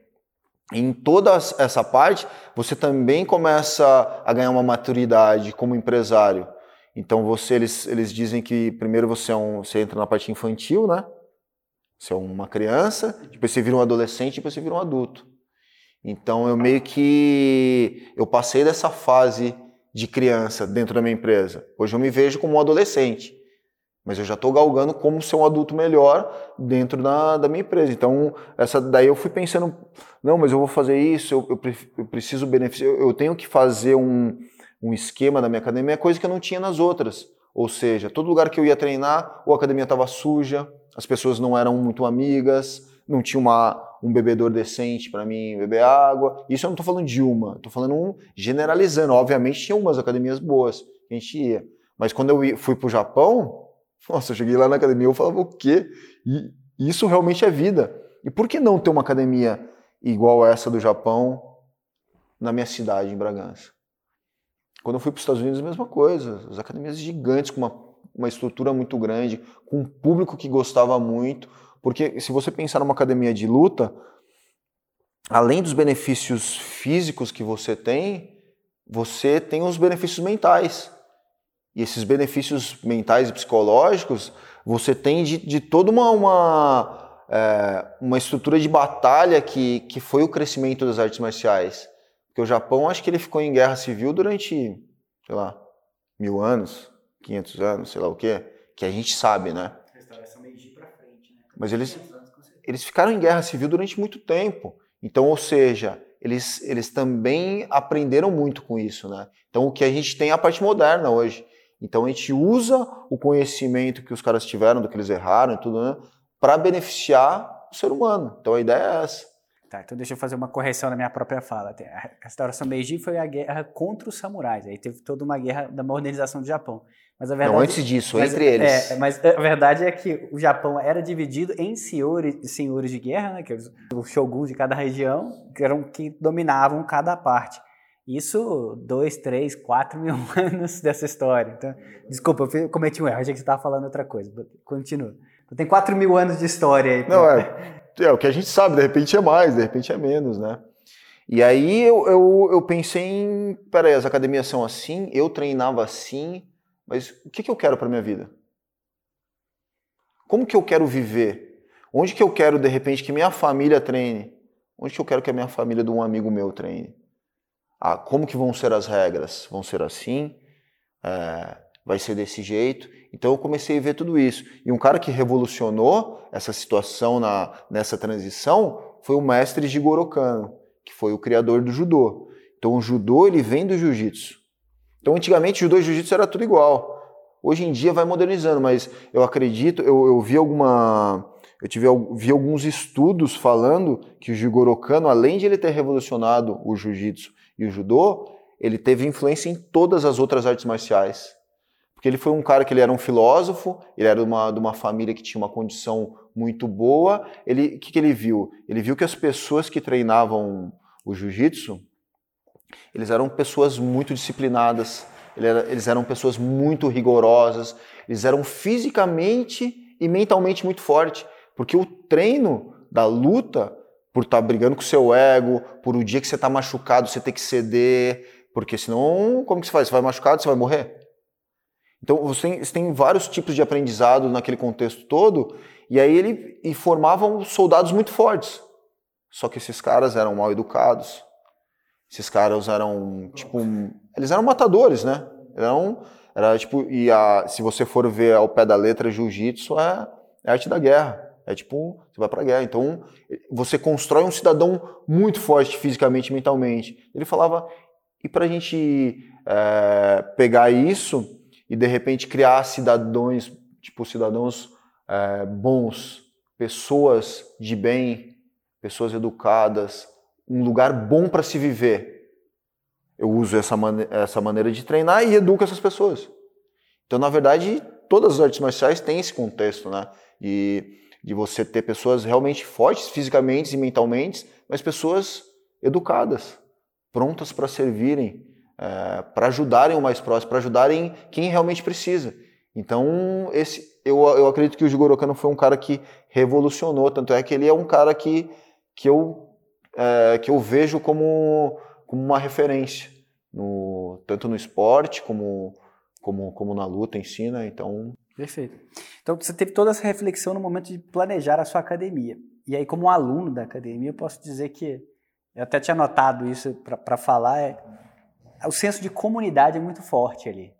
Speaker 1: em toda essa parte, você também começa a ganhar uma maturidade como empresário. Então você eles, eles dizem que primeiro você é um, você entra na parte infantil, né? Você é uma criança, depois você vira um adolescente, depois você vira um adulto. Então eu meio que eu passei dessa fase de criança dentro da minha empresa. Hoje eu me vejo como um adolescente. Mas eu já estou galgando como ser um adulto melhor dentro da, da minha empresa. Então, essa daí eu fui pensando, não, mas eu vou fazer isso, eu, eu, eu preciso beneficiar, eu, eu, tenho que fazer um, um esquema da minha academia, coisa que eu não tinha nas outras. Ou seja, todo lugar que eu ia treinar, a academia estava suja, as pessoas não eram muito amigas, não tinha uma, um bebedor decente para mim beber água. Isso eu não estou falando de uma, estou falando um, generalizando. Obviamente tinha umas academias boas que a gente ia. Mas quando eu fui para o Japão, nossa, eu cheguei lá na academia eu falava o quê? E isso realmente é vida. E por que não ter uma academia igual essa do Japão na minha cidade, em Bragança? Quando eu fui para os Estados Unidos, a mesma coisa. As academias gigantes, com uma, uma estrutura muito grande, com um público que gostava muito. Porque se você pensar numa academia de luta, além dos benefícios físicos que você tem, você tem os benefícios mentais. E esses benefícios mentais e psicológicos você tem de, de toda uma, uma, é, uma estrutura de batalha que, que foi o crescimento das artes marciais. Porque o Japão, acho que ele ficou em guerra civil durante, sei lá, mil anos, 500 anos, sei lá o quê, que a gente sabe, né? Restauração Meiji pra frente, né? Mas eles, eles ficaram em guerra civil durante muito tempo. Então, ou seja, eles, eles também aprenderam muito com isso, né? Então, o que a gente tem é a parte moderna hoje. Então a gente usa o conhecimento que os caras tiveram, do que eles erraram e tudo, né, para beneficiar o ser humano. Então a ideia é essa.
Speaker 2: Tá, então deixa eu fazer uma correção na minha própria fala. A restauração Meiji foi a guerra contra os samurais. Aí teve toda uma guerra da modernização do Japão. Mas a verdade,
Speaker 1: Não, antes disso, mas, entre eles.
Speaker 2: É, mas a verdade é que o Japão era dividido em senhores, senhores de guerra, né, que eram os shoguns de cada região, que eram que dominavam cada parte. Isso, dois, três, quatro mil *laughs* anos dessa história. Então, desculpa, eu cometi um erro, achei que você estava falando outra coisa. Continua. Então, tem quatro mil anos de história aí.
Speaker 1: Não, é, é o que a gente sabe, de repente é mais, de repente é menos, né? E aí eu, eu, eu pensei em, peraí, as academias são assim, eu treinava assim, mas o que, que eu quero para minha vida? Como que eu quero viver? Onde que eu quero, de repente, que minha família treine? Onde que eu quero que a minha família de um amigo meu treine? ah, como que vão ser as regras? Vão ser assim? É, vai ser desse jeito? Então eu comecei a ver tudo isso. E um cara que revolucionou essa situação na, nessa transição foi o mestre Jigoro Kano, que foi o criador do judô. Então o judô ele vem do jiu-jitsu. Então antigamente judô e jiu-jitsu era tudo igual. Hoje em dia vai modernizando, mas eu acredito, eu, eu vi alguma eu tive, vi alguns estudos falando que o Jigoro Kano, além de ele ter revolucionado o jiu-jitsu e o judô, ele teve influência em todas as outras artes marciais. Porque ele foi um cara que ele era um filósofo, ele era de uma, de uma família que tinha uma condição muito boa. Ele, o que, que ele viu? Ele viu que as pessoas que treinavam o jiu-jitsu, eles eram pessoas muito disciplinadas, eles eram pessoas muito rigorosas, eles eram fisicamente e mentalmente muito fortes, porque o treino da luta por estar tá brigando com o seu ego, por o dia que você está machucado você ter que ceder, porque senão, como que você faz? Você vai machucado, você vai morrer? Então, você tem, você tem vários tipos de aprendizado naquele contexto todo, e aí ele e formavam soldados muito fortes. Só que esses caras eram mal educados, esses caras eram, tipo, eles eram matadores, né? Eram, era tipo, e a, se você for ver ao pé da letra, jiu-jitsu é, é arte da guerra. É tipo, você vai pra guerra. Então, você constrói um cidadão muito forte fisicamente e mentalmente. Ele falava, E para a gente é, pegar isso e de repente criar cidadãos, tipo cidadãos é, bons, pessoas de bem, pessoas educadas, um lugar bom para se viver. Eu uso essa, man essa maneira de treinar e educo essas pessoas. Então, na verdade, todas as artes marciais têm esse contexto, né? De, de você ter pessoas realmente fortes fisicamente e mentalmente, mas pessoas educadas, prontas para servirem, é, para ajudarem o mais próximo, para ajudarem quem realmente precisa. Então, esse, eu, eu acredito que o Jigoro Kano foi um cara que revolucionou, tanto é que ele é um cara que, que, eu, é, que eu vejo como, como uma referência, no, tanto no esporte como, como, como na luta em si, né? Então...
Speaker 2: Perfeito. Então, você teve toda essa reflexão no momento de planejar a sua academia. E aí, como aluno da academia, eu posso dizer que, eu até tinha notado isso para falar, é, o senso de comunidade é muito forte ali.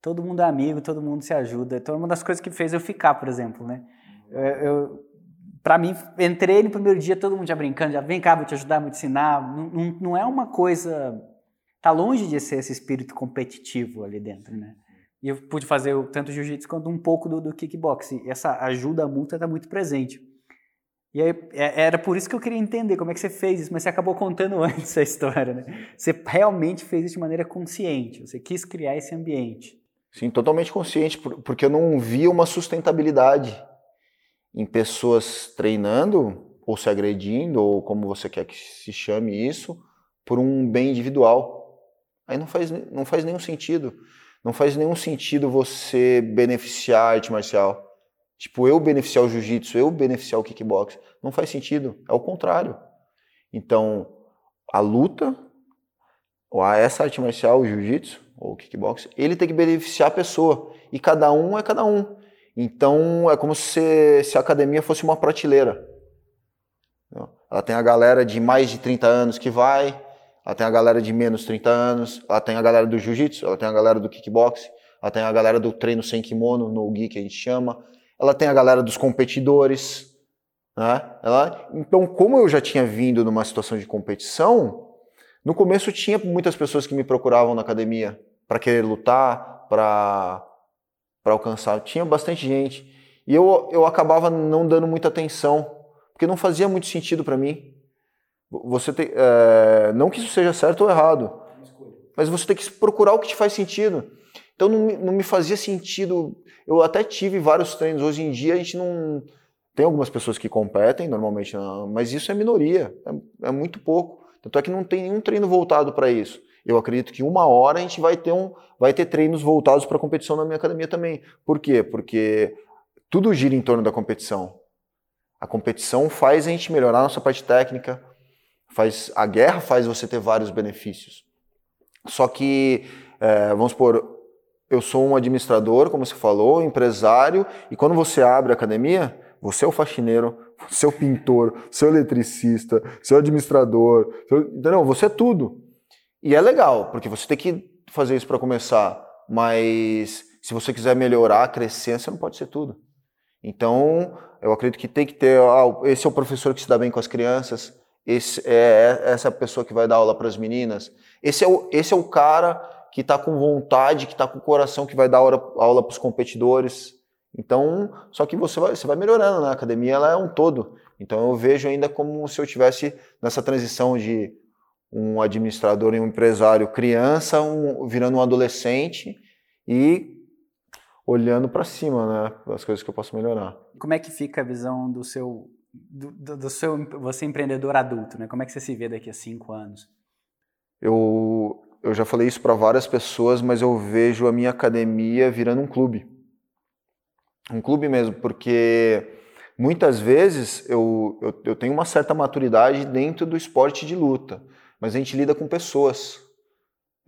Speaker 2: Todo mundo é amigo, todo mundo se ajuda. Então, é uma das coisas que fez eu ficar, por exemplo, né? Eu, eu para mim, entrei no primeiro dia, todo mundo já brincando, já vem cá, vou te ajudar, vou te ensinar. Não, não, não é uma coisa. Tá longe de ser esse espírito competitivo ali dentro, né? E eu pude fazer tanto jiu-jitsu quanto um pouco do, do kickboxing. E essa ajuda mútua está muito presente. E aí, é, era por isso que eu queria entender como é que você fez isso, mas você acabou contando *laughs* antes a história, né? Você realmente fez isso de maneira consciente, você quis criar esse ambiente.
Speaker 1: Sim, totalmente consciente, porque eu não via uma sustentabilidade em pessoas treinando ou se agredindo, ou como você quer que se chame isso, por um bem individual. Aí não faz, não faz nenhum sentido. Não faz nenhum sentido você beneficiar a arte marcial. Tipo, eu beneficiar o jiu-jitsu, eu beneficiar o kickbox. Não faz sentido. É o contrário. Então, a luta, ou essa arte marcial, o jiu-jitsu, ou o kickbox, ele tem que beneficiar a pessoa. E cada um é cada um. Então, é como se, se a academia fosse uma prateleira. Ela tem a galera de mais de 30 anos que vai, ela tem a galera de menos 30 anos, ela tem a galera do jiu-jitsu, ela tem a galera do kickboxing, ela tem a galera do treino sem kimono, no gi que a gente chama, ela tem a galera dos competidores, né? Ela, então, como eu já tinha vindo numa situação de competição, no começo tinha muitas pessoas que me procuravam na academia para querer lutar, para para alcançar. Tinha bastante gente. E eu, eu acabava não dando muita atenção, porque não fazia muito sentido para mim. Você tem, é, não que isso seja certo ou errado, mas você tem que procurar o que te faz sentido. Então não, não me fazia sentido. Eu até tive vários treinos. Hoje em dia a gente não. Tem algumas pessoas que competem normalmente, mas isso é minoria, é, é muito pouco. Tanto é que não tem nenhum treino voltado para isso. Eu acredito que uma hora a gente vai ter, um, vai ter treinos voltados para competição na minha academia também. Por quê? Porque tudo gira em torno da competição. A competição faz a gente melhorar a nossa parte técnica, Faz, a guerra faz você ter vários benefícios. Só que, é, vamos supor, eu sou um administrador, como você falou, empresário, e quando você abre a academia, você é o faxineiro, você é o pintor, você é o eletricista, você é o administrador, entendeu? Você é tudo. E é legal, porque você tem que fazer isso para começar, mas se você quiser melhorar, crescer, você não pode ser tudo. Então, eu acredito que tem que ter, ah, esse é o professor que se dá bem com as crianças, esse é, é essa pessoa que vai dar aula para as meninas, esse é o, esse é o cara que está com vontade, que está com coração, que vai dar aula, aula para os competidores. Então, só que você vai, você vai melhorando, né? A academia ela é um todo. Então eu vejo ainda como se eu tivesse nessa transição de um administrador e um empresário criança, um, virando um adolescente e olhando para cima, né? As coisas que eu posso melhorar.
Speaker 2: Como é que fica a visão do seu do, do, seu você empreendedor adulto, né? Como é que você se vê daqui a cinco anos?
Speaker 1: Eu eu já falei isso para várias pessoas, mas eu vejo a minha academia virando um clube, um clube mesmo, porque muitas vezes eu, eu, eu tenho uma certa maturidade dentro do esporte de luta, mas a gente lida com pessoas,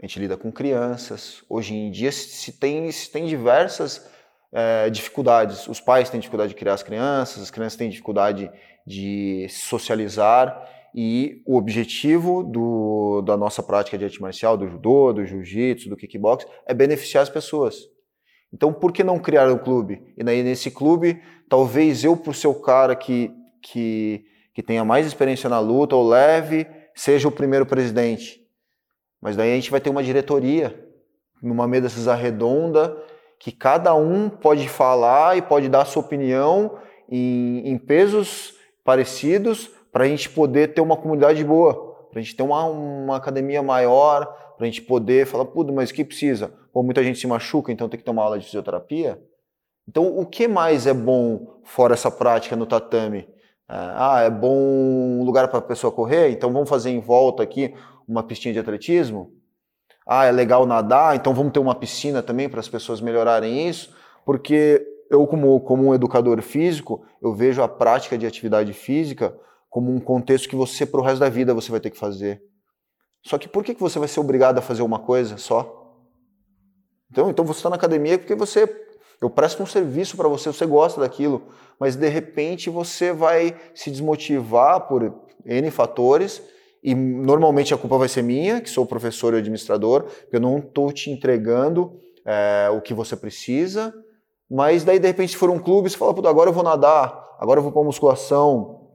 Speaker 1: a gente lida com crianças. Hoje em dia se tem, se tem diversas é, dificuldades. Os pais têm dificuldade de criar as crianças, as crianças têm dificuldade de socializar e o objetivo do, da nossa prática de arte marcial, do judô, do jiu-jitsu, do kickbox, é beneficiar as pessoas. Então, por que não criar um clube? E daí, nesse clube, talvez eu, por ser o cara que, que, que tenha mais experiência na luta, ou leve, seja o primeiro presidente. Mas daí a gente vai ter uma diretoria, numa mesa redonda, que cada um pode falar e pode dar a sua opinião em, em pesos parecidos para a gente poder ter uma comunidade boa, para a gente ter uma, uma academia maior, para a gente poder falar, puta, mas o que precisa? Pô, muita gente se machuca, então tem que uma aula de fisioterapia. Então, o que mais é bom fora essa prática no tatame? É, ah, é bom lugar para a pessoa correr, então vamos fazer em volta aqui uma pistinha de atletismo? Ah, é legal nadar, então vamos ter uma piscina também para as pessoas melhorarem isso? Porque eu, como, como um educador físico, eu vejo a prática de atividade física como um contexto que você, para o resto da vida, você vai ter que fazer. Só que por que você vai ser obrigado a fazer uma coisa só? Então, então você está na academia porque você eu presto um serviço para você, você gosta daquilo, mas de repente você vai se desmotivar por N fatores e normalmente a culpa vai ser minha, que sou professor e administrador, porque eu não estou te entregando é, o que você precisa, mas daí de repente se for um clube, você fala, agora eu vou nadar, agora eu vou para musculação,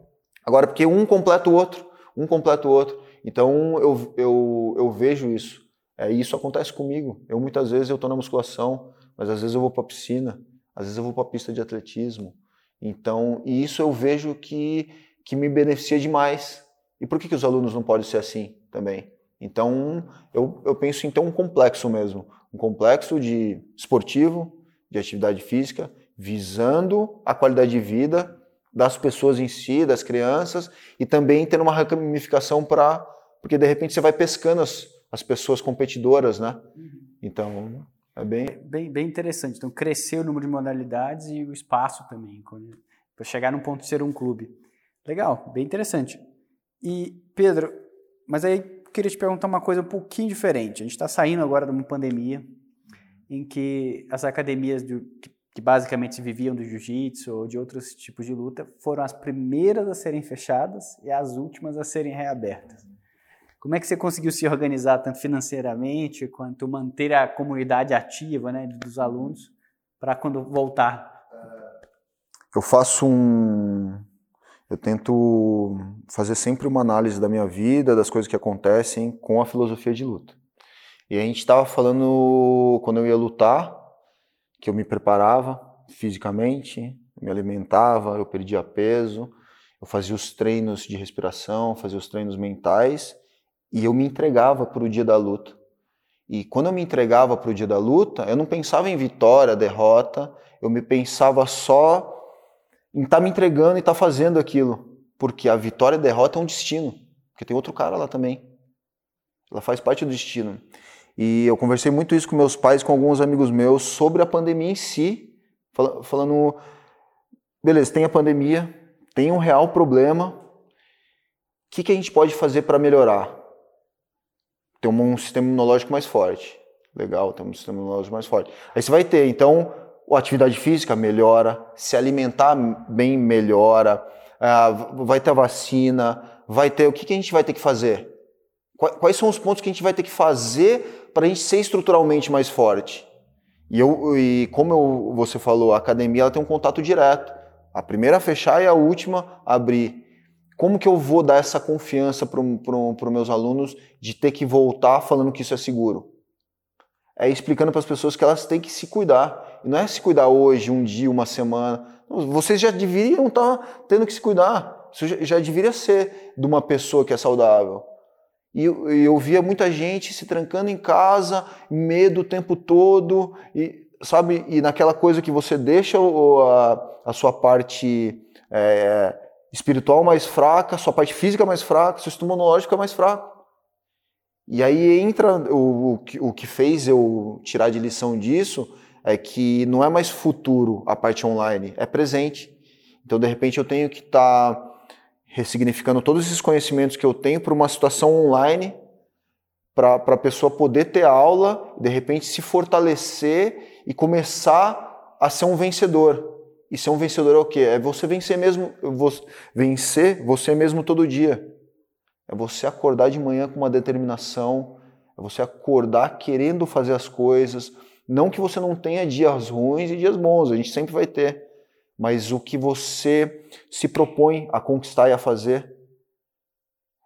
Speaker 1: agora porque um completa o outro, um completa o outro. Então eu, eu, eu vejo isso. É, isso acontece comigo. Eu muitas vezes eu estou na musculação, mas às vezes eu vou para a piscina, às vezes eu vou para a pista de atletismo. Então, e isso eu vejo que, que me beneficia demais. E por que, que os alunos não podem ser assim também? Então, eu, eu penso em ter um complexo mesmo, um complexo de esportivo, de atividade física, visando a qualidade de vida das pessoas em si, das crianças, e também tendo uma ramificação para. Porque de repente você vai pescando as, as pessoas competidoras, né? Uhum. Então, é bem...
Speaker 2: bem... Bem interessante. Então, crescer o número de modalidades e o espaço também, para chegar num ponto de ser um clube. Legal, bem interessante. E, Pedro, mas aí queria te perguntar uma coisa um pouquinho diferente. A gente está saindo agora de uma pandemia em que as academias de, que, que basicamente viviam do jiu-jitsu ou de outros tipos de luta foram as primeiras a serem fechadas e as últimas a serem reabertas. Como é que você conseguiu se organizar tanto financeiramente quanto manter a comunidade ativa né, dos alunos para quando voltar?
Speaker 1: Eu faço um. Eu tento fazer sempre uma análise da minha vida, das coisas que acontecem com a filosofia de luta. E a gente estava falando quando eu ia lutar, que eu me preparava fisicamente, me alimentava, eu perdia peso, eu fazia os treinos de respiração, fazia os treinos mentais e eu me entregava para o dia da luta. E quando eu me entregava para o dia da luta, eu não pensava em vitória, derrota, eu me pensava só em estar tá me entregando e estar tá fazendo aquilo. Porque a vitória e a derrota é um destino. Porque tem outro cara lá também. Ela faz parte do destino. E eu conversei muito isso com meus pais, com alguns amigos meus, sobre a pandemia em si, falando: beleza, tem a pandemia, tem um real problema, o que, que a gente pode fazer para melhorar? Ter um sistema imunológico mais forte. Legal, ter um sistema imunológico mais forte. Aí você vai ter, então, a atividade física melhora, se alimentar bem melhora, uh, vai ter a vacina, vai ter. O que, que a gente vai ter que fazer? Quais são os pontos que a gente vai ter que fazer para a gente ser estruturalmente mais forte? E, eu, e como eu, você falou, a academia ela tem um contato direto. A primeira a fechar e a última a abrir. Como que eu vou dar essa confiança para os meus alunos de ter que voltar falando que isso é seguro? É explicando para as pessoas que elas têm que se cuidar. E não é se cuidar hoje, um dia, uma semana. Vocês já deveriam estar tá tendo que se cuidar. Isso já, deveria ser de uma pessoa que é saudável. E eu, eu via muita gente se trancando em casa, medo o tempo todo, e sabe, e naquela coisa que você deixa a, a sua parte é, espiritual mais fraca, sua parte física mais fraca, seu sistema imunológico é mais fraco. E aí entra o, o, o que fez eu tirar de lição disso é que não é mais futuro a parte online, é presente. Então, de repente, eu tenho que estar tá ressignificando todos esses conhecimentos que eu tenho para uma situação online, para a pessoa poder ter aula, de repente se fortalecer e começar a ser um vencedor. E ser um vencedor é o quê? É você vencer mesmo, vencer você mesmo todo dia. É você acordar de manhã com uma determinação, é você acordar querendo fazer as coisas. Não que você não tenha dias ruins e dias bons, a gente sempre vai ter. Mas o que você se propõe a conquistar e a fazer.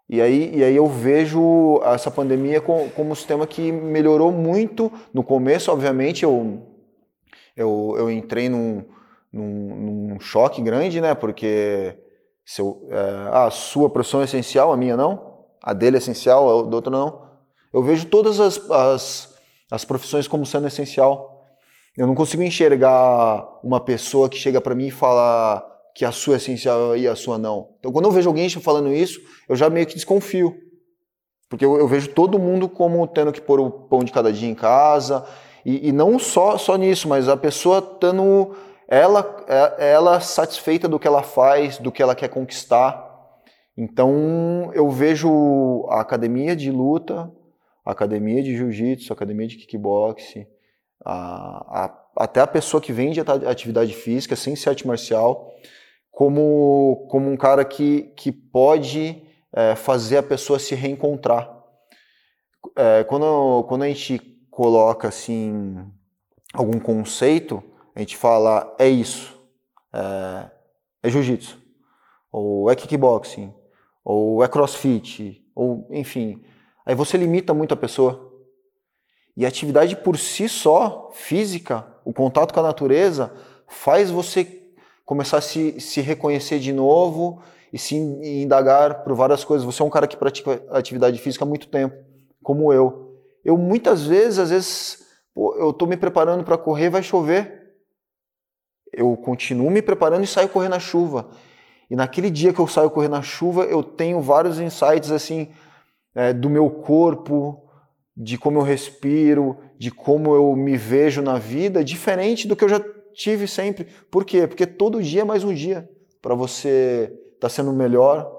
Speaker 1: E aí, e aí eu vejo essa pandemia como, como um sistema que melhorou muito. No começo, obviamente, eu, eu, eu entrei num, num, num choque grande, né? Porque se eu, é, a sua profissão é essencial, a minha não. A dele é essencial, a do outro não. Eu vejo todas as, as, as profissões como sendo essencial. Eu não consigo enxergar uma pessoa que chega para mim e fala que a sua é essencial e a sua não. Então, quando eu vejo alguém falando isso, eu já meio que desconfio. Porque eu, eu vejo todo mundo como tendo que pôr o pão de cada dia em casa. E, e não só, só nisso, mas a pessoa estando ela, é, ela satisfeita do que ela faz, do que ela quer conquistar. Então, eu vejo a academia de luta, a academia de jiu-jitsu, a academia de kickboxing, a, a, até a pessoa que vende atividade física sem ser arte marcial, como, como um cara que, que pode é, fazer a pessoa se reencontrar. É, quando, quando a gente coloca assim algum conceito, a gente fala é isso, é, é jiu-jitsu, ou é kickboxing, ou é crossfit, ou enfim. Aí você limita muito a pessoa. E a atividade por si só, física, o contato com a natureza, faz você começar a se, se reconhecer de novo e se indagar por várias coisas. Você é um cara que pratica atividade física há muito tempo, como eu. Eu muitas vezes, às vezes, pô, eu estou me preparando para correr, vai chover. Eu continuo me preparando e saio correr na chuva. E naquele dia que eu saio correr na chuva, eu tenho vários insights assim é, do meu corpo, de como eu respiro, de como eu me vejo na vida, diferente do que eu já tive sempre. Por quê? Porque todo dia é mais um dia para você estar tá sendo melhor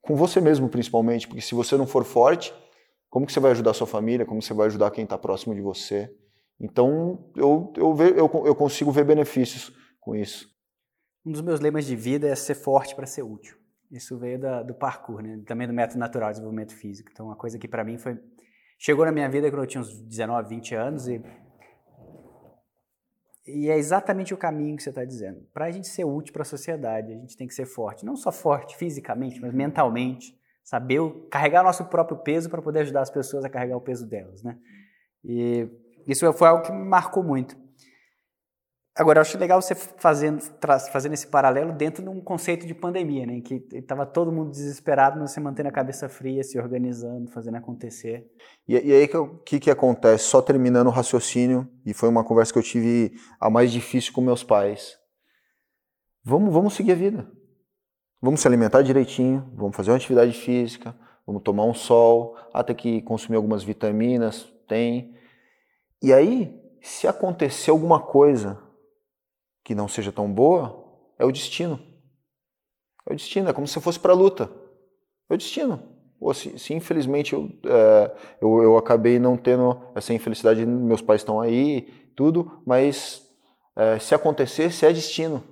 Speaker 1: com você mesmo, principalmente. Porque se você não for forte, como que você vai ajudar sua família? Como você vai ajudar quem está próximo de você? Então, eu, eu, eu, eu consigo ver benefícios com isso.
Speaker 2: Um dos meus lemas de vida é ser forte para ser útil. Isso veio da, do parkour, né? também do método natural de desenvolvimento físico. Então, uma coisa que para mim foi. Chegou na minha vida quando eu tinha uns 19, 20 anos e e é exatamente o caminho que você está dizendo. Para a gente ser útil para a sociedade, a gente tem que ser forte. Não só forte fisicamente, mas mentalmente. Saber carregar nosso próprio peso para poder ajudar as pessoas a carregar o peso delas. Né? E isso foi algo que me marcou muito. Agora, eu acho legal você fazendo, fazendo esse paralelo dentro de um conceito de pandemia, né? Que estava todo mundo desesperado, mas você mantendo a cabeça fria, se organizando, fazendo acontecer.
Speaker 1: E, e aí, o que, que acontece? Só terminando o raciocínio, e foi uma conversa que eu tive a mais difícil com meus pais. Vamos, vamos seguir a vida. Vamos se alimentar direitinho, vamos fazer uma atividade física, vamos tomar um sol, até que consumir algumas vitaminas, tem. E aí, se acontecer alguma coisa que não seja tão boa, é o destino. É o destino, é como se fosse para a luta. É o destino. Ou se, se infelizmente eu, é, eu, eu, acabei não tendo essa infelicidade, meus pais estão aí, tudo, mas é, se acontecesse, é destino.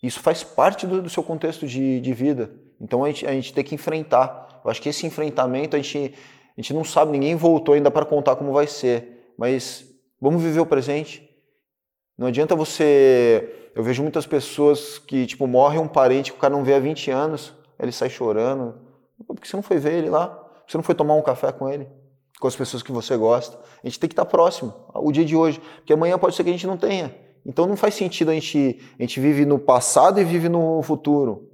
Speaker 1: Isso faz parte do, do seu contexto de, de, vida. Então a gente, a gente tem que enfrentar. Eu acho que esse enfrentamento a gente, a gente não sabe, ninguém voltou ainda para contar como vai ser, mas vamos viver o presente, não adianta você. Eu vejo muitas pessoas que, tipo, morre um parente que o cara não vê há 20 anos, ele sai chorando. Por que você não foi ver ele lá? Você não foi tomar um café com ele? Com as pessoas que você gosta? A gente tem que estar próximo, o dia de hoje, porque amanhã pode ser que a gente não tenha. Então não faz sentido a gente, a gente vive no passado e vive no futuro.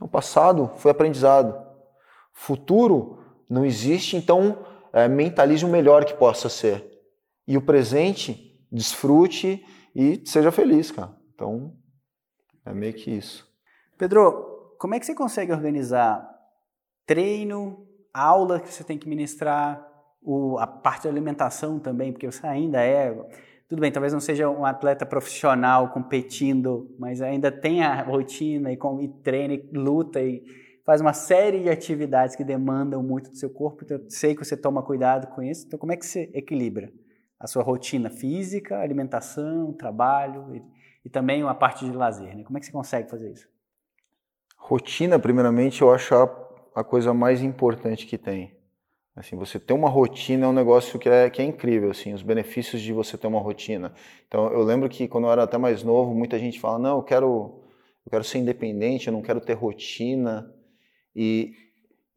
Speaker 1: O passado foi aprendizado. Futuro não existe, então é, mentalize o melhor que possa ser. E o presente desfrute e seja feliz, cara. Então, é meio que isso.
Speaker 2: Pedro, como é que você consegue organizar treino, aula que você tem que ministrar, o, a parte da alimentação também, porque você ainda é. Tudo bem, talvez não seja um atleta profissional competindo, mas ainda tem a rotina e, e treina e luta e faz uma série de atividades que demandam muito do seu corpo. Então, eu sei que você toma cuidado com isso. Então, como é que você equilibra? A sua rotina física, alimentação, trabalho e, e também uma parte de lazer. Né? Como é que você consegue fazer isso?
Speaker 1: Rotina, primeiramente, eu acho a, a coisa mais importante que tem. Assim, você ter uma rotina é um negócio que é, que é incrível, assim, os benefícios de você ter uma rotina. Então, eu lembro que quando eu era até mais novo, muita gente fala, não, eu quero, eu quero ser independente, eu não quero ter rotina. E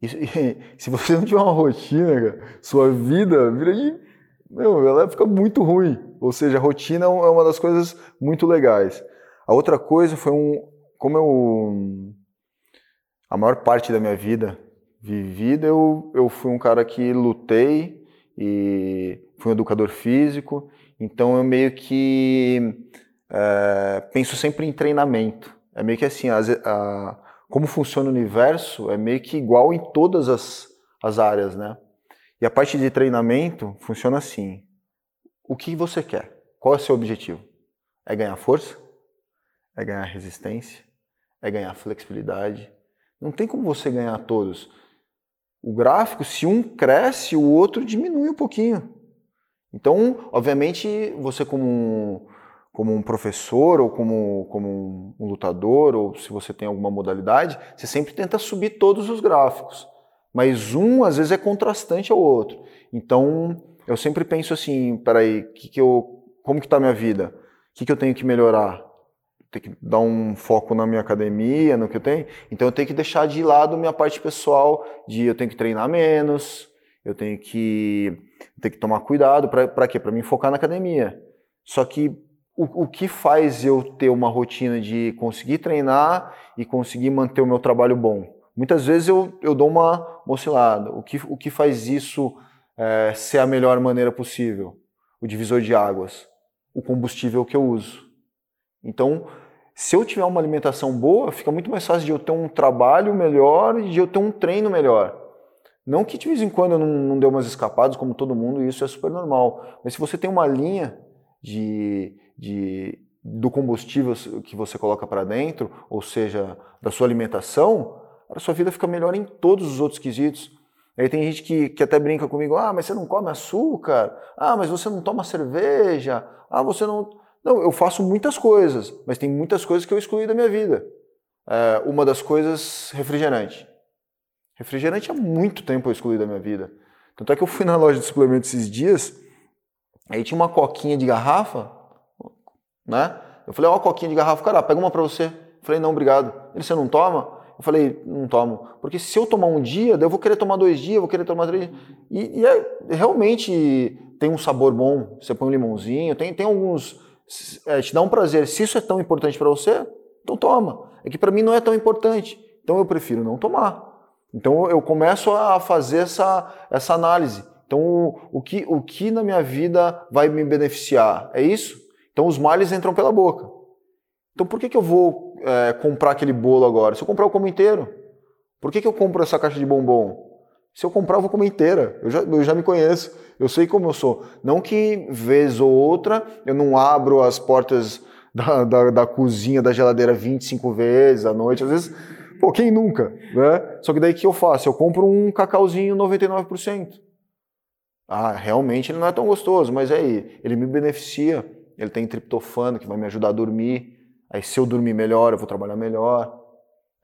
Speaker 1: E, *laughs* se você não tiver uma rotina, cara, sua vida vira de. Meu, ela fica muito ruim. Ou seja, a rotina é uma das coisas muito legais. A outra coisa foi um. Como eu. A maior parte da minha vida vivida, eu, eu fui um cara que lutei e fui um educador físico. Então eu meio que é, penso sempre em treinamento. É meio que assim, a, a, como funciona o universo é meio que igual em todas as, as áreas, né? E a parte de treinamento funciona assim. O que você quer? Qual é o seu objetivo? É ganhar força? É ganhar resistência? É ganhar flexibilidade? Não tem como você ganhar todos. O gráfico, se um cresce, o outro diminui um pouquinho. Então, obviamente, você como um, como um professor ou como, como um lutador, ou se você tem alguma modalidade, você sempre tenta subir todos os gráficos. Mas um, às vezes, é contrastante ao outro. Então, eu sempre penso assim, peraí, que que eu, como que está a minha vida? O que, que eu tenho que melhorar? Tem que dar um foco na minha academia, no que eu tenho. Então, eu tenho que deixar de lado minha parte pessoal, de eu tenho que treinar menos, eu tenho que, tenho que tomar cuidado. Para quê? Para me focar na academia. Só que o, o que faz eu ter uma rotina de conseguir treinar e conseguir manter o meu trabalho bom? Muitas vezes eu, eu dou uma, oscilada. O que, o que faz isso é, ser a melhor maneira possível? O divisor de águas. O combustível que eu uso. Então, se eu tiver uma alimentação boa, fica muito mais fácil de eu ter um trabalho melhor e de eu ter um treino melhor. Não que de vez em quando eu não, não dê umas escapadas, como todo mundo, isso é super normal. Mas se você tem uma linha de, de, do combustível que você coloca para dentro, ou seja, da sua alimentação, a sua vida fica melhor em todos os outros quesitos. Aí tem gente que, que até brinca comigo, ah, mas você não come açúcar, ah, mas você não toma cerveja, ah, você não... Não, eu faço muitas coisas, mas tem muitas coisas que eu excluí da minha vida. É, uma das coisas, refrigerante. Refrigerante há muito tempo eu excluí da minha vida. Tanto é que eu fui na loja de suplementos esses dias, aí tinha uma coquinha de garrafa, né? Eu falei, ó, oh, coquinha de garrafa, cara, pega uma pra você. Eu falei, não, obrigado. Ele, você não toma? Eu falei, não tomo. Porque se eu tomar um dia, daí eu vou querer tomar dois dias, vou querer tomar três E, e é, realmente tem um sabor bom. Você põe um limãozinho, tem, tem alguns. É, te dá um prazer. Se isso é tão importante para você, então toma. É que para mim não é tão importante. Então eu prefiro não tomar. Então eu começo a fazer essa, essa análise. Então o, o, que, o que na minha vida vai me beneficiar? É isso? Então os males entram pela boca. Então por que, que eu vou é, comprar aquele bolo agora? Se eu comprar, eu como inteiro. Por que, que eu compro essa caixa de bombom? Se eu comprar, eu vou comer inteira. Eu já, eu já me conheço. Eu sei como eu sou. Não que vez ou outra eu não abro as portas da, da, da cozinha, da geladeira 25 vezes à noite. Às vezes Pô, quem nunca, né? Só que daí o que eu faço? Eu compro um cacauzinho 99%. Ah, realmente ele não é tão gostoso, mas aí, ele me beneficia. Ele tem triptofano que vai me ajudar a dormir. Aí se eu dormir melhor, eu vou trabalhar melhor.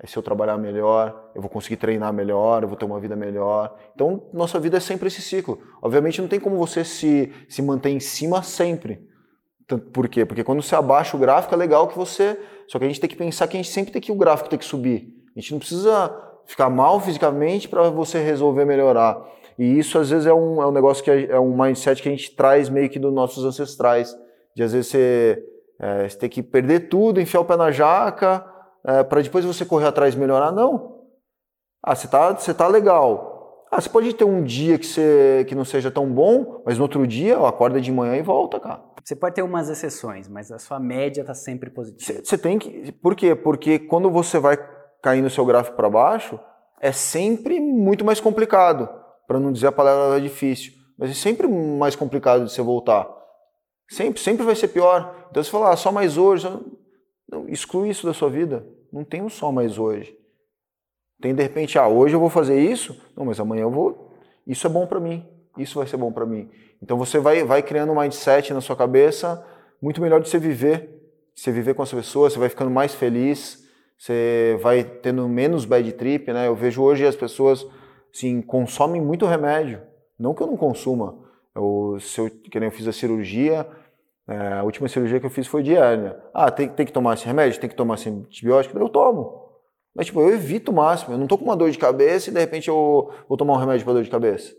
Speaker 1: Aí se eu trabalhar melhor, eu vou conseguir treinar melhor, eu vou ter uma vida melhor. Então, nossa vida é sempre esse ciclo. Obviamente não tem como você se, se manter em cima sempre. Por quê? Porque quando você abaixa o gráfico é legal que você... Só que a gente tem que pensar que a gente sempre tem que o gráfico tem que subir. A gente não precisa ficar mal fisicamente para você resolver melhorar. E isso às vezes é um, é um negócio que é, é, um mindset que a gente traz meio que dos nossos ancestrais. De às vezes você, é, você tem que perder tudo, enfiar o pé na jaca, é, para depois você correr atrás e melhorar. Não. Ah, você tá, você tá legal. Ah, você pode ter um dia que, você, que não seja tão bom, mas no outro dia, ó, acorda de manhã e volta, cara.
Speaker 2: Você pode ter umas exceções, mas a sua média está sempre positiva.
Speaker 1: Você tem que. Por quê? Porque quando você vai cair no seu gráfico para baixo, é sempre muito mais complicado, para não dizer a palavra difícil, mas é sempre mais complicado de você voltar. Sempre, sempre vai ser pior. Então você fala, ah, só mais hoje. Não, exclui isso da sua vida. Não tem um só mais hoje. Tem de repente, ah, hoje eu vou fazer isso, não, mas amanhã eu vou. Isso é bom para mim. Isso vai ser bom para mim. Então você vai, vai criando um mindset na sua cabeça muito melhor de você viver. Você viver com as pessoas, você vai ficando mais feliz você vai tendo menos bad trip, né? Eu vejo hoje as pessoas assim, consomem muito remédio. Não que eu não consuma. Eu, se eu, que eu fiz a cirurgia, é, a última cirurgia que eu fiz foi de hérnia. Ah, tem, tem que tomar esse remédio? Tem que tomar esse antibiótico? Eu tomo. Mas, tipo, eu evito o máximo. Eu não tô com uma dor de cabeça e de repente eu vou tomar um remédio para dor de cabeça.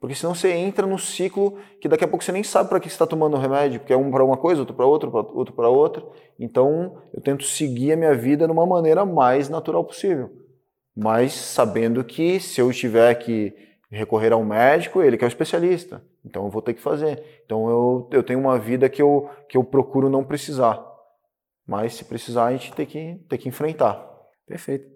Speaker 1: Porque senão você entra no ciclo que daqui a pouco você nem sabe para que você está tomando o remédio, porque é um para uma coisa, outro para outra, outro para outra. Então, eu tento seguir a minha vida de uma maneira mais natural possível. Mas sabendo que se eu tiver que recorrer ao médico, ele que é o especialista. Então eu vou ter que fazer. Então eu, eu tenho uma vida que eu, que eu procuro não precisar. Mas se precisar, a gente tem que, tem que enfrentar.
Speaker 2: Perfeito.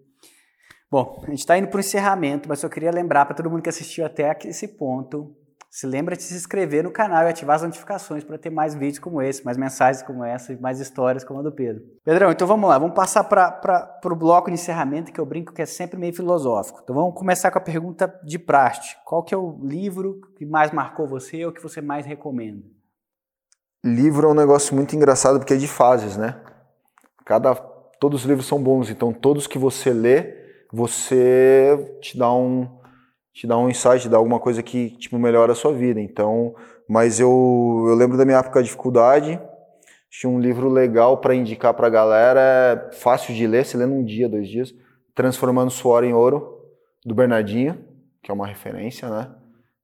Speaker 2: Bom, a gente está indo para o encerramento, mas eu queria lembrar para todo mundo que assistiu até esse ponto, se lembra de se inscrever no canal e ativar as notificações para ter mais vídeos como esse, mais mensagens como essa e mais histórias como a do Pedro. Pedrão, então vamos lá, vamos passar para o bloco de encerramento que eu brinco que é sempre meio filosófico. Então vamos começar com a pergunta de praste. Qual que é o livro que mais marcou você ou que você mais recomenda?
Speaker 1: Livro é um negócio muito engraçado porque é de fases, né? Cada, todos os livros são bons, então todos que você lê você te dá um te dá um insight, dá alguma coisa que tipo melhora a sua vida. Então, mas eu eu lembro da minha época de dificuldade, tinha um livro legal para indicar para a galera, é fácil de ler, se lê num dia, dois dias, Transformando Suor em Ouro, do Bernardinho, que é uma referência, né?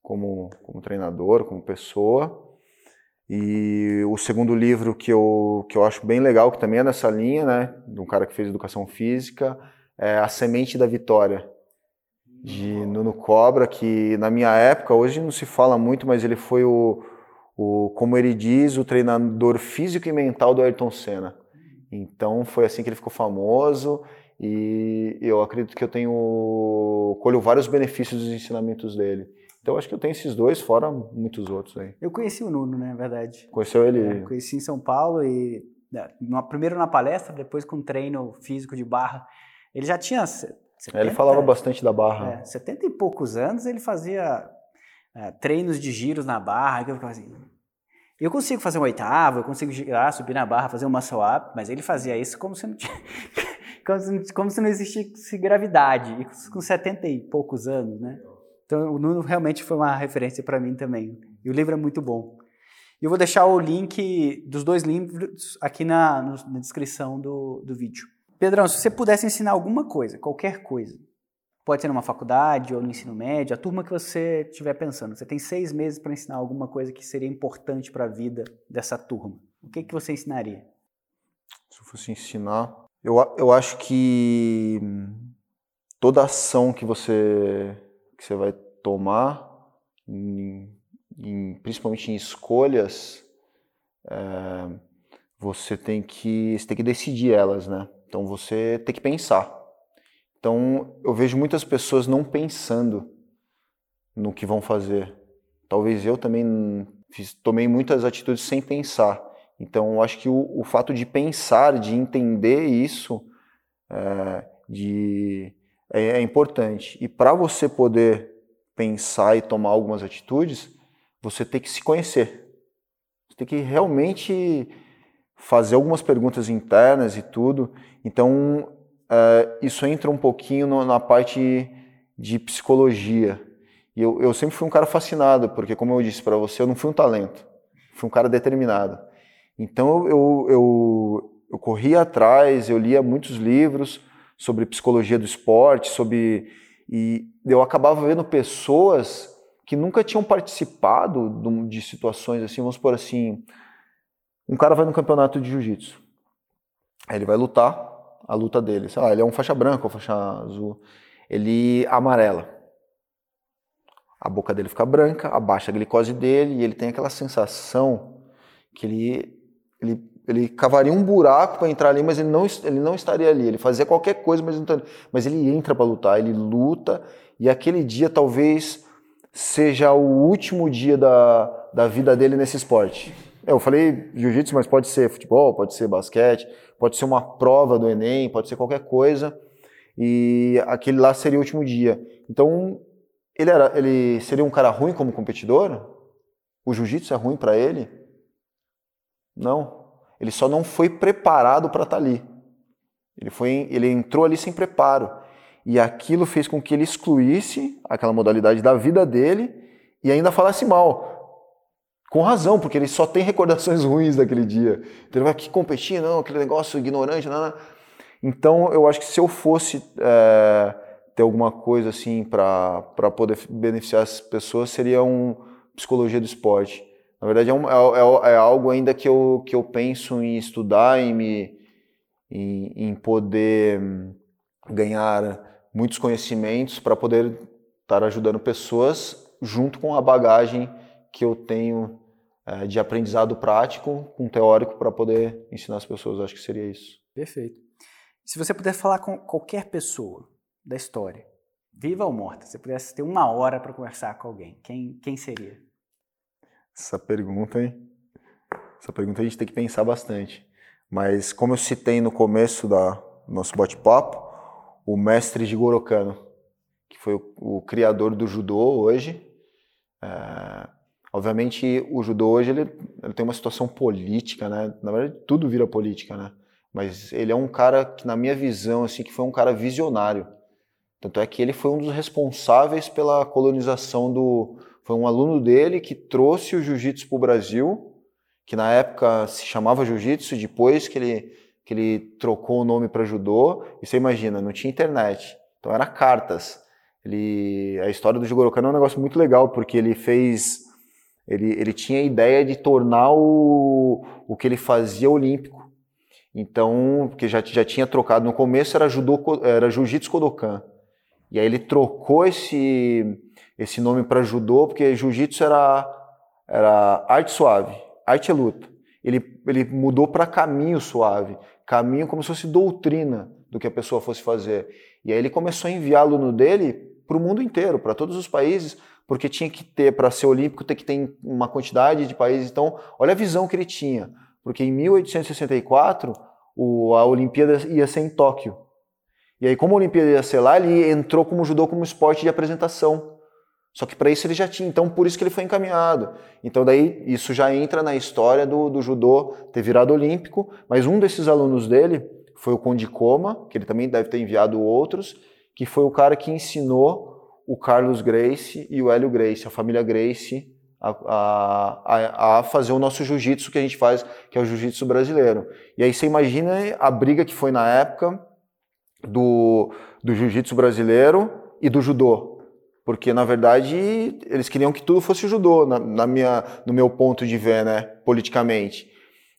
Speaker 1: Como, como treinador, como pessoa. E o segundo livro que eu, que eu acho bem legal, que também é nessa linha, né? De um cara que fez educação física, é, A Semente da Vitória, de Nuno Cobra, que na minha época, hoje não se fala muito, mas ele foi o, o como ele diz, o treinador físico e mental do Ayrton Senna. Então foi assim que ele ficou famoso e eu acredito que eu tenho colho vários benefícios dos ensinamentos dele. Então acho que eu tenho esses dois, fora muitos outros aí.
Speaker 2: Eu conheci o Nuno, né, na verdade.
Speaker 1: Conheceu ele?
Speaker 2: É, conheci em São Paulo e né, primeiro na palestra, depois com treino físico de barra. Ele já tinha. 70,
Speaker 1: é, ele falava bastante da barra.
Speaker 2: É, 70 e poucos anos ele fazia é, treinos de giros na barra. Que eu ficava assim. Eu consigo fazer um oitavo, eu consigo girar, subir na barra, fazer um muscle up, mas ele fazia isso como se não tinha. *laughs* como, se, como se não existisse gravidade, e com 70 e poucos anos, né? Então o Nuno realmente foi uma referência para mim também. E o livro é muito bom. E eu vou deixar o link dos dois livros aqui na, na descrição do, do vídeo. Pedrão, se você pudesse ensinar alguma coisa, qualquer coisa, pode ser numa faculdade ou no ensino médio, a turma que você estiver pensando, você tem seis meses para ensinar alguma coisa que seria importante para a vida dessa turma. O que, que você ensinaria?
Speaker 1: Se eu fosse ensinar, eu, eu acho que toda ação que você, que você vai tomar, em, em, principalmente em escolhas, é, você tem que você tem que decidir elas, né? Então você tem que pensar. Então eu vejo muitas pessoas não pensando no que vão fazer. Talvez eu também fiz, tomei muitas atitudes sem pensar. Então eu acho que o, o fato de pensar, de entender isso, é, de, é, é importante. E para você poder pensar e tomar algumas atitudes, você tem que se conhecer. Você tem que realmente fazer algumas perguntas internas e tudo. Então, é, isso entra um pouquinho no, na parte de psicologia. E eu, eu sempre fui um cara fascinado, porque, como eu disse para você, eu não fui um talento, fui um cara determinado. Então, eu, eu, eu corria atrás, eu lia muitos livros sobre psicologia do esporte, sobre. E eu acabava vendo pessoas que nunca tinham participado de situações assim, vamos por assim, um cara vai no campeonato de jiu-jitsu. Ele vai lutar, a luta dele. Sei lá, ele é um faixa branca ou faixa azul. Ele amarela. A boca dele fica branca, abaixa a glicose dele e ele tem aquela sensação que ele, ele, ele cavaria um buraco para entrar ali, mas ele não, ele não estaria ali. Ele fazia qualquer coisa, mas, não, mas ele entra para lutar, ele luta e aquele dia talvez seja o último dia da, da vida dele nesse esporte. Eu falei jiu-jitsu, mas pode ser futebol, pode ser basquete, pode ser uma prova do Enem, pode ser qualquer coisa. E aquele lá seria o último dia. Então, ele, era, ele seria um cara ruim como competidor? O jiu-jitsu é ruim para ele? Não. Ele só não foi preparado para estar tá ali. Ele, foi, ele entrou ali sem preparo. E aquilo fez com que ele excluísse aquela modalidade da vida dele e ainda falasse mal. Com razão, porque ele só tem recordações ruins daquele dia. Então ele vai aqui competir, não, aquele negócio ignorante, não, não. Então, eu acho que se eu fosse é, ter alguma coisa assim para poder beneficiar as pessoas, seria um psicologia do esporte. Na verdade, é, um, é, é, é algo ainda que eu, que eu penso em estudar, em, me, em, em poder ganhar muitos conhecimentos para poder estar ajudando pessoas junto com a bagagem que eu tenho é, de aprendizado prático com teórico para poder ensinar as pessoas. Acho que seria isso.
Speaker 2: Perfeito. Se você puder falar com qualquer pessoa da história, viva ou morta, se pudesse ter uma hora para conversar com alguém, quem, quem seria?
Speaker 1: Essa pergunta, hein? Essa pergunta a gente tem que pensar bastante. Mas como eu citei no começo da, do nosso bate-papo, o mestre Jigoro Kano, que foi o, o criador do judô hoje. É, obviamente, o judô hoje ele, ele, tem uma situação política, né? Na verdade, tudo vira política, né? Mas ele é um cara que, na minha visão, assim, que foi um cara visionário. Tanto é que ele foi um dos responsáveis pela colonização do. Foi um aluno dele que trouxe o jiu-jitsu para o Brasil, que na época se chamava jiu-jitsu, depois que ele, que ele trocou o nome para judô. E você imagina, não tinha internet, então era cartas. Ele, a história do Jigoro Kano é um negócio muito legal, porque ele fez. Ele, ele tinha a ideia de tornar o, o que ele fazia olímpico. Então, porque já, já tinha trocado no começo, era, judô, era Jiu-Jitsu Kodokan. E aí ele trocou esse, esse nome para judô, porque jiu-jitsu era, era arte suave, arte é luta. Ele, ele mudou para caminho suave, caminho como se fosse doutrina do que a pessoa fosse fazer. E aí ele começou a enviar aluno dele para o mundo inteiro, para todos os países, porque tinha que ter, para ser olímpico, tem que ter uma quantidade de países. Então, olha a visão que ele tinha. Porque em 1864, o, a Olimpíada ia ser em Tóquio. E aí, como a Olimpíada ia ser lá, ele entrou como judô como esporte de apresentação. Só que para isso ele já tinha, então por isso que ele foi encaminhado. Então daí isso já entra na história do, do judô ter virado olímpico, mas um desses alunos dele foi o Conde Coma, que ele também deve ter enviado outros, que foi o cara que ensinou o Carlos Grace e o Hélio Grace, a família Grace, a, a, a fazer o nosso jiu-jitsu que a gente faz, que é o jiu-jitsu brasileiro. E aí você imagina a briga que foi na época do, do jiu-jitsu brasileiro e do judô. Porque, na verdade, eles queriam que tudo fosse judô, na, na minha, no meu ponto de ver, né, politicamente.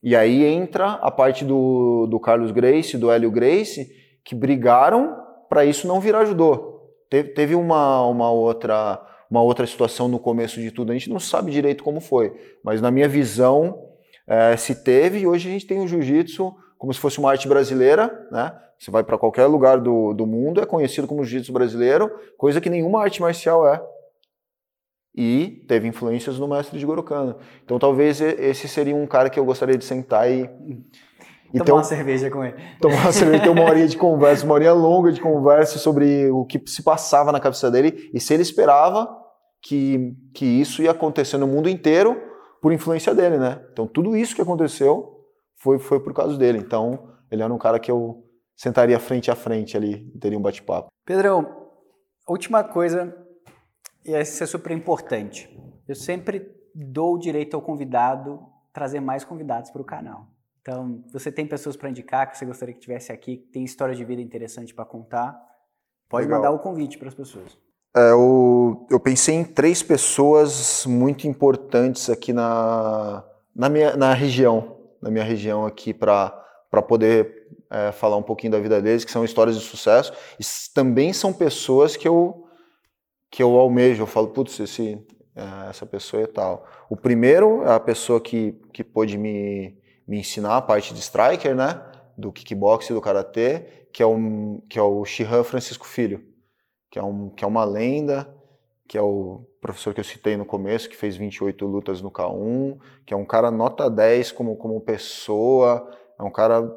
Speaker 1: E aí entra a parte do, do Carlos Grace, do Hélio Grace, que brigaram para isso não virar judô. Teve, teve uma, uma, outra, uma outra situação no começo de tudo, a gente não sabe direito como foi, mas na minha visão é, se teve e hoje a gente tem o jiu-jitsu como se fosse uma arte brasileira, né? Você vai para qualquer lugar do, do mundo, é conhecido como jiu-jitsu brasileiro, coisa que nenhuma arte marcial é. E teve influências no mestre de Gorokano. Então talvez esse seria um cara que eu gostaria de sentar e
Speaker 2: tomar uma cerveja com ele.
Speaker 1: Tomar uma cerveja, ter uma *laughs* horinha de conversa, uma horinha longa de conversa sobre o que se passava na cabeça dele e se ele esperava que, que isso ia acontecer no mundo inteiro por influência dele, né? Então tudo isso que aconteceu foi, foi por causa dele. Então ele era um cara que eu sentaria frente a frente ali e teria um bate-papo.
Speaker 2: Pedrão, última coisa, e essa é super importante. Eu sempre dou o direito ao convidado trazer mais convidados para o canal. Então, você tem pessoas para indicar que você gostaria que tivesse aqui, que tem história de vida interessante para contar, pode Legal. mandar o convite para as pessoas.
Speaker 1: É, eu, eu pensei em três pessoas muito importantes aqui na, na, minha, na região, na minha região aqui para poder é, falar um pouquinho da vida deles, que são histórias de sucesso. E também são pessoas que eu, que eu almejo, eu falo, putz, esse, é, essa pessoa é tal. O primeiro é a pessoa que, que pôde me, me ensinar a parte de striker, né? Do kickbox e do karatê, que é, um, que é o Shihan Francisco Filho, que é, um, que é uma lenda, que é o professor que eu citei no começo, que fez 28 lutas no K1, que é um cara nota 10 como, como pessoa, é um cara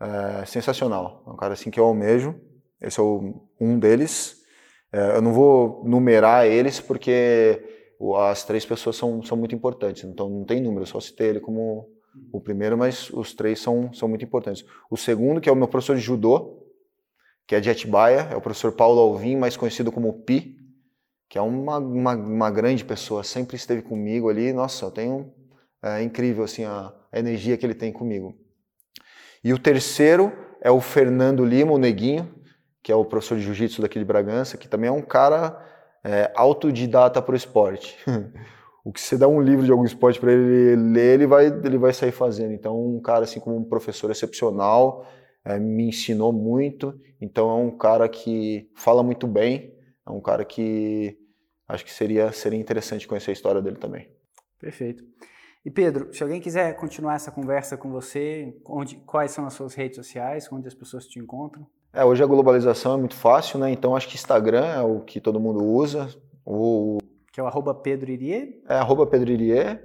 Speaker 1: é, sensacional, é um cara assim que eu almejo, esse é o, um deles. É, eu não vou numerar eles porque as três pessoas são, são muito importantes, então não tem número, eu só citei ele como o primeiro, mas os três são, são muito importantes. O segundo, que é o meu professor de judô, que é de Atibaia, é o professor Paulo Alvim, mais conhecido como Pi, que é uma, uma, uma grande pessoa, sempre esteve comigo ali. Nossa, eu tenho. É incrível assim, a, a energia que ele tem comigo. E o terceiro é o Fernando Lima, o Neguinho, que é o professor de jiu-jitsu daqui de Bragança, que também é um cara é, autodidata para o esporte. *laughs* o que você dá um livro de algum esporte para ele ler, ele vai, ele vai sair fazendo. Então, um cara assim como um professor excepcional, é, me ensinou muito. Então, é um cara que fala muito bem, é um cara que acho que seria, seria interessante conhecer a história dele também.
Speaker 2: Perfeito. E Pedro, se alguém quiser continuar essa conversa com você, onde, quais são as suas redes sociais, onde as pessoas te encontram?
Speaker 1: É, hoje a globalização é muito fácil, né? Então acho que Instagram é o que todo mundo usa.
Speaker 2: Que é o arroba Pedro Irie?
Speaker 1: É, arroba Pedro Irie.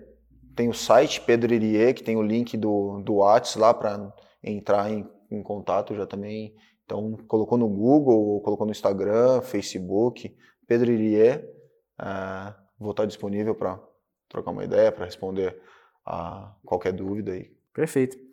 Speaker 1: Tem o site Pedro Irie, que tem o link do, do WhatsApp lá para entrar em, em contato já também. Então colocou no Google, colocou no Instagram, Facebook, Pedro Irie. É, vou estar disponível para trocar uma ideia, para responder a qualquer dúvida aí.
Speaker 2: Perfeito.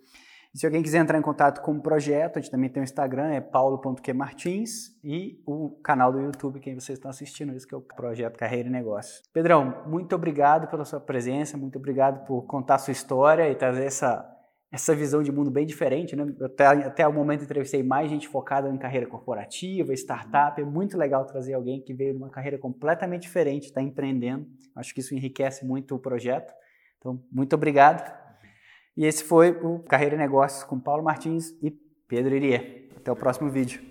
Speaker 2: E se alguém quiser entrar em contato com o projeto, a gente também tem o Instagram, é paulo.qmartins e o canal do YouTube, quem vocês estão assistindo isso, que é o projeto Carreira e Negócios. Pedrão, muito obrigado pela sua presença, muito obrigado por contar a sua história e trazer essa, essa visão de mundo bem diferente. Né? Até, até o momento entrevistei mais gente focada em carreira corporativa, startup. É muito legal trazer alguém que veio de uma carreira completamente diferente, está empreendendo. Acho que isso enriquece muito o projeto. Então, muito obrigado. E esse foi o Carreira e Negócios com Paulo Martins e Pedro Irie. Até o próximo vídeo.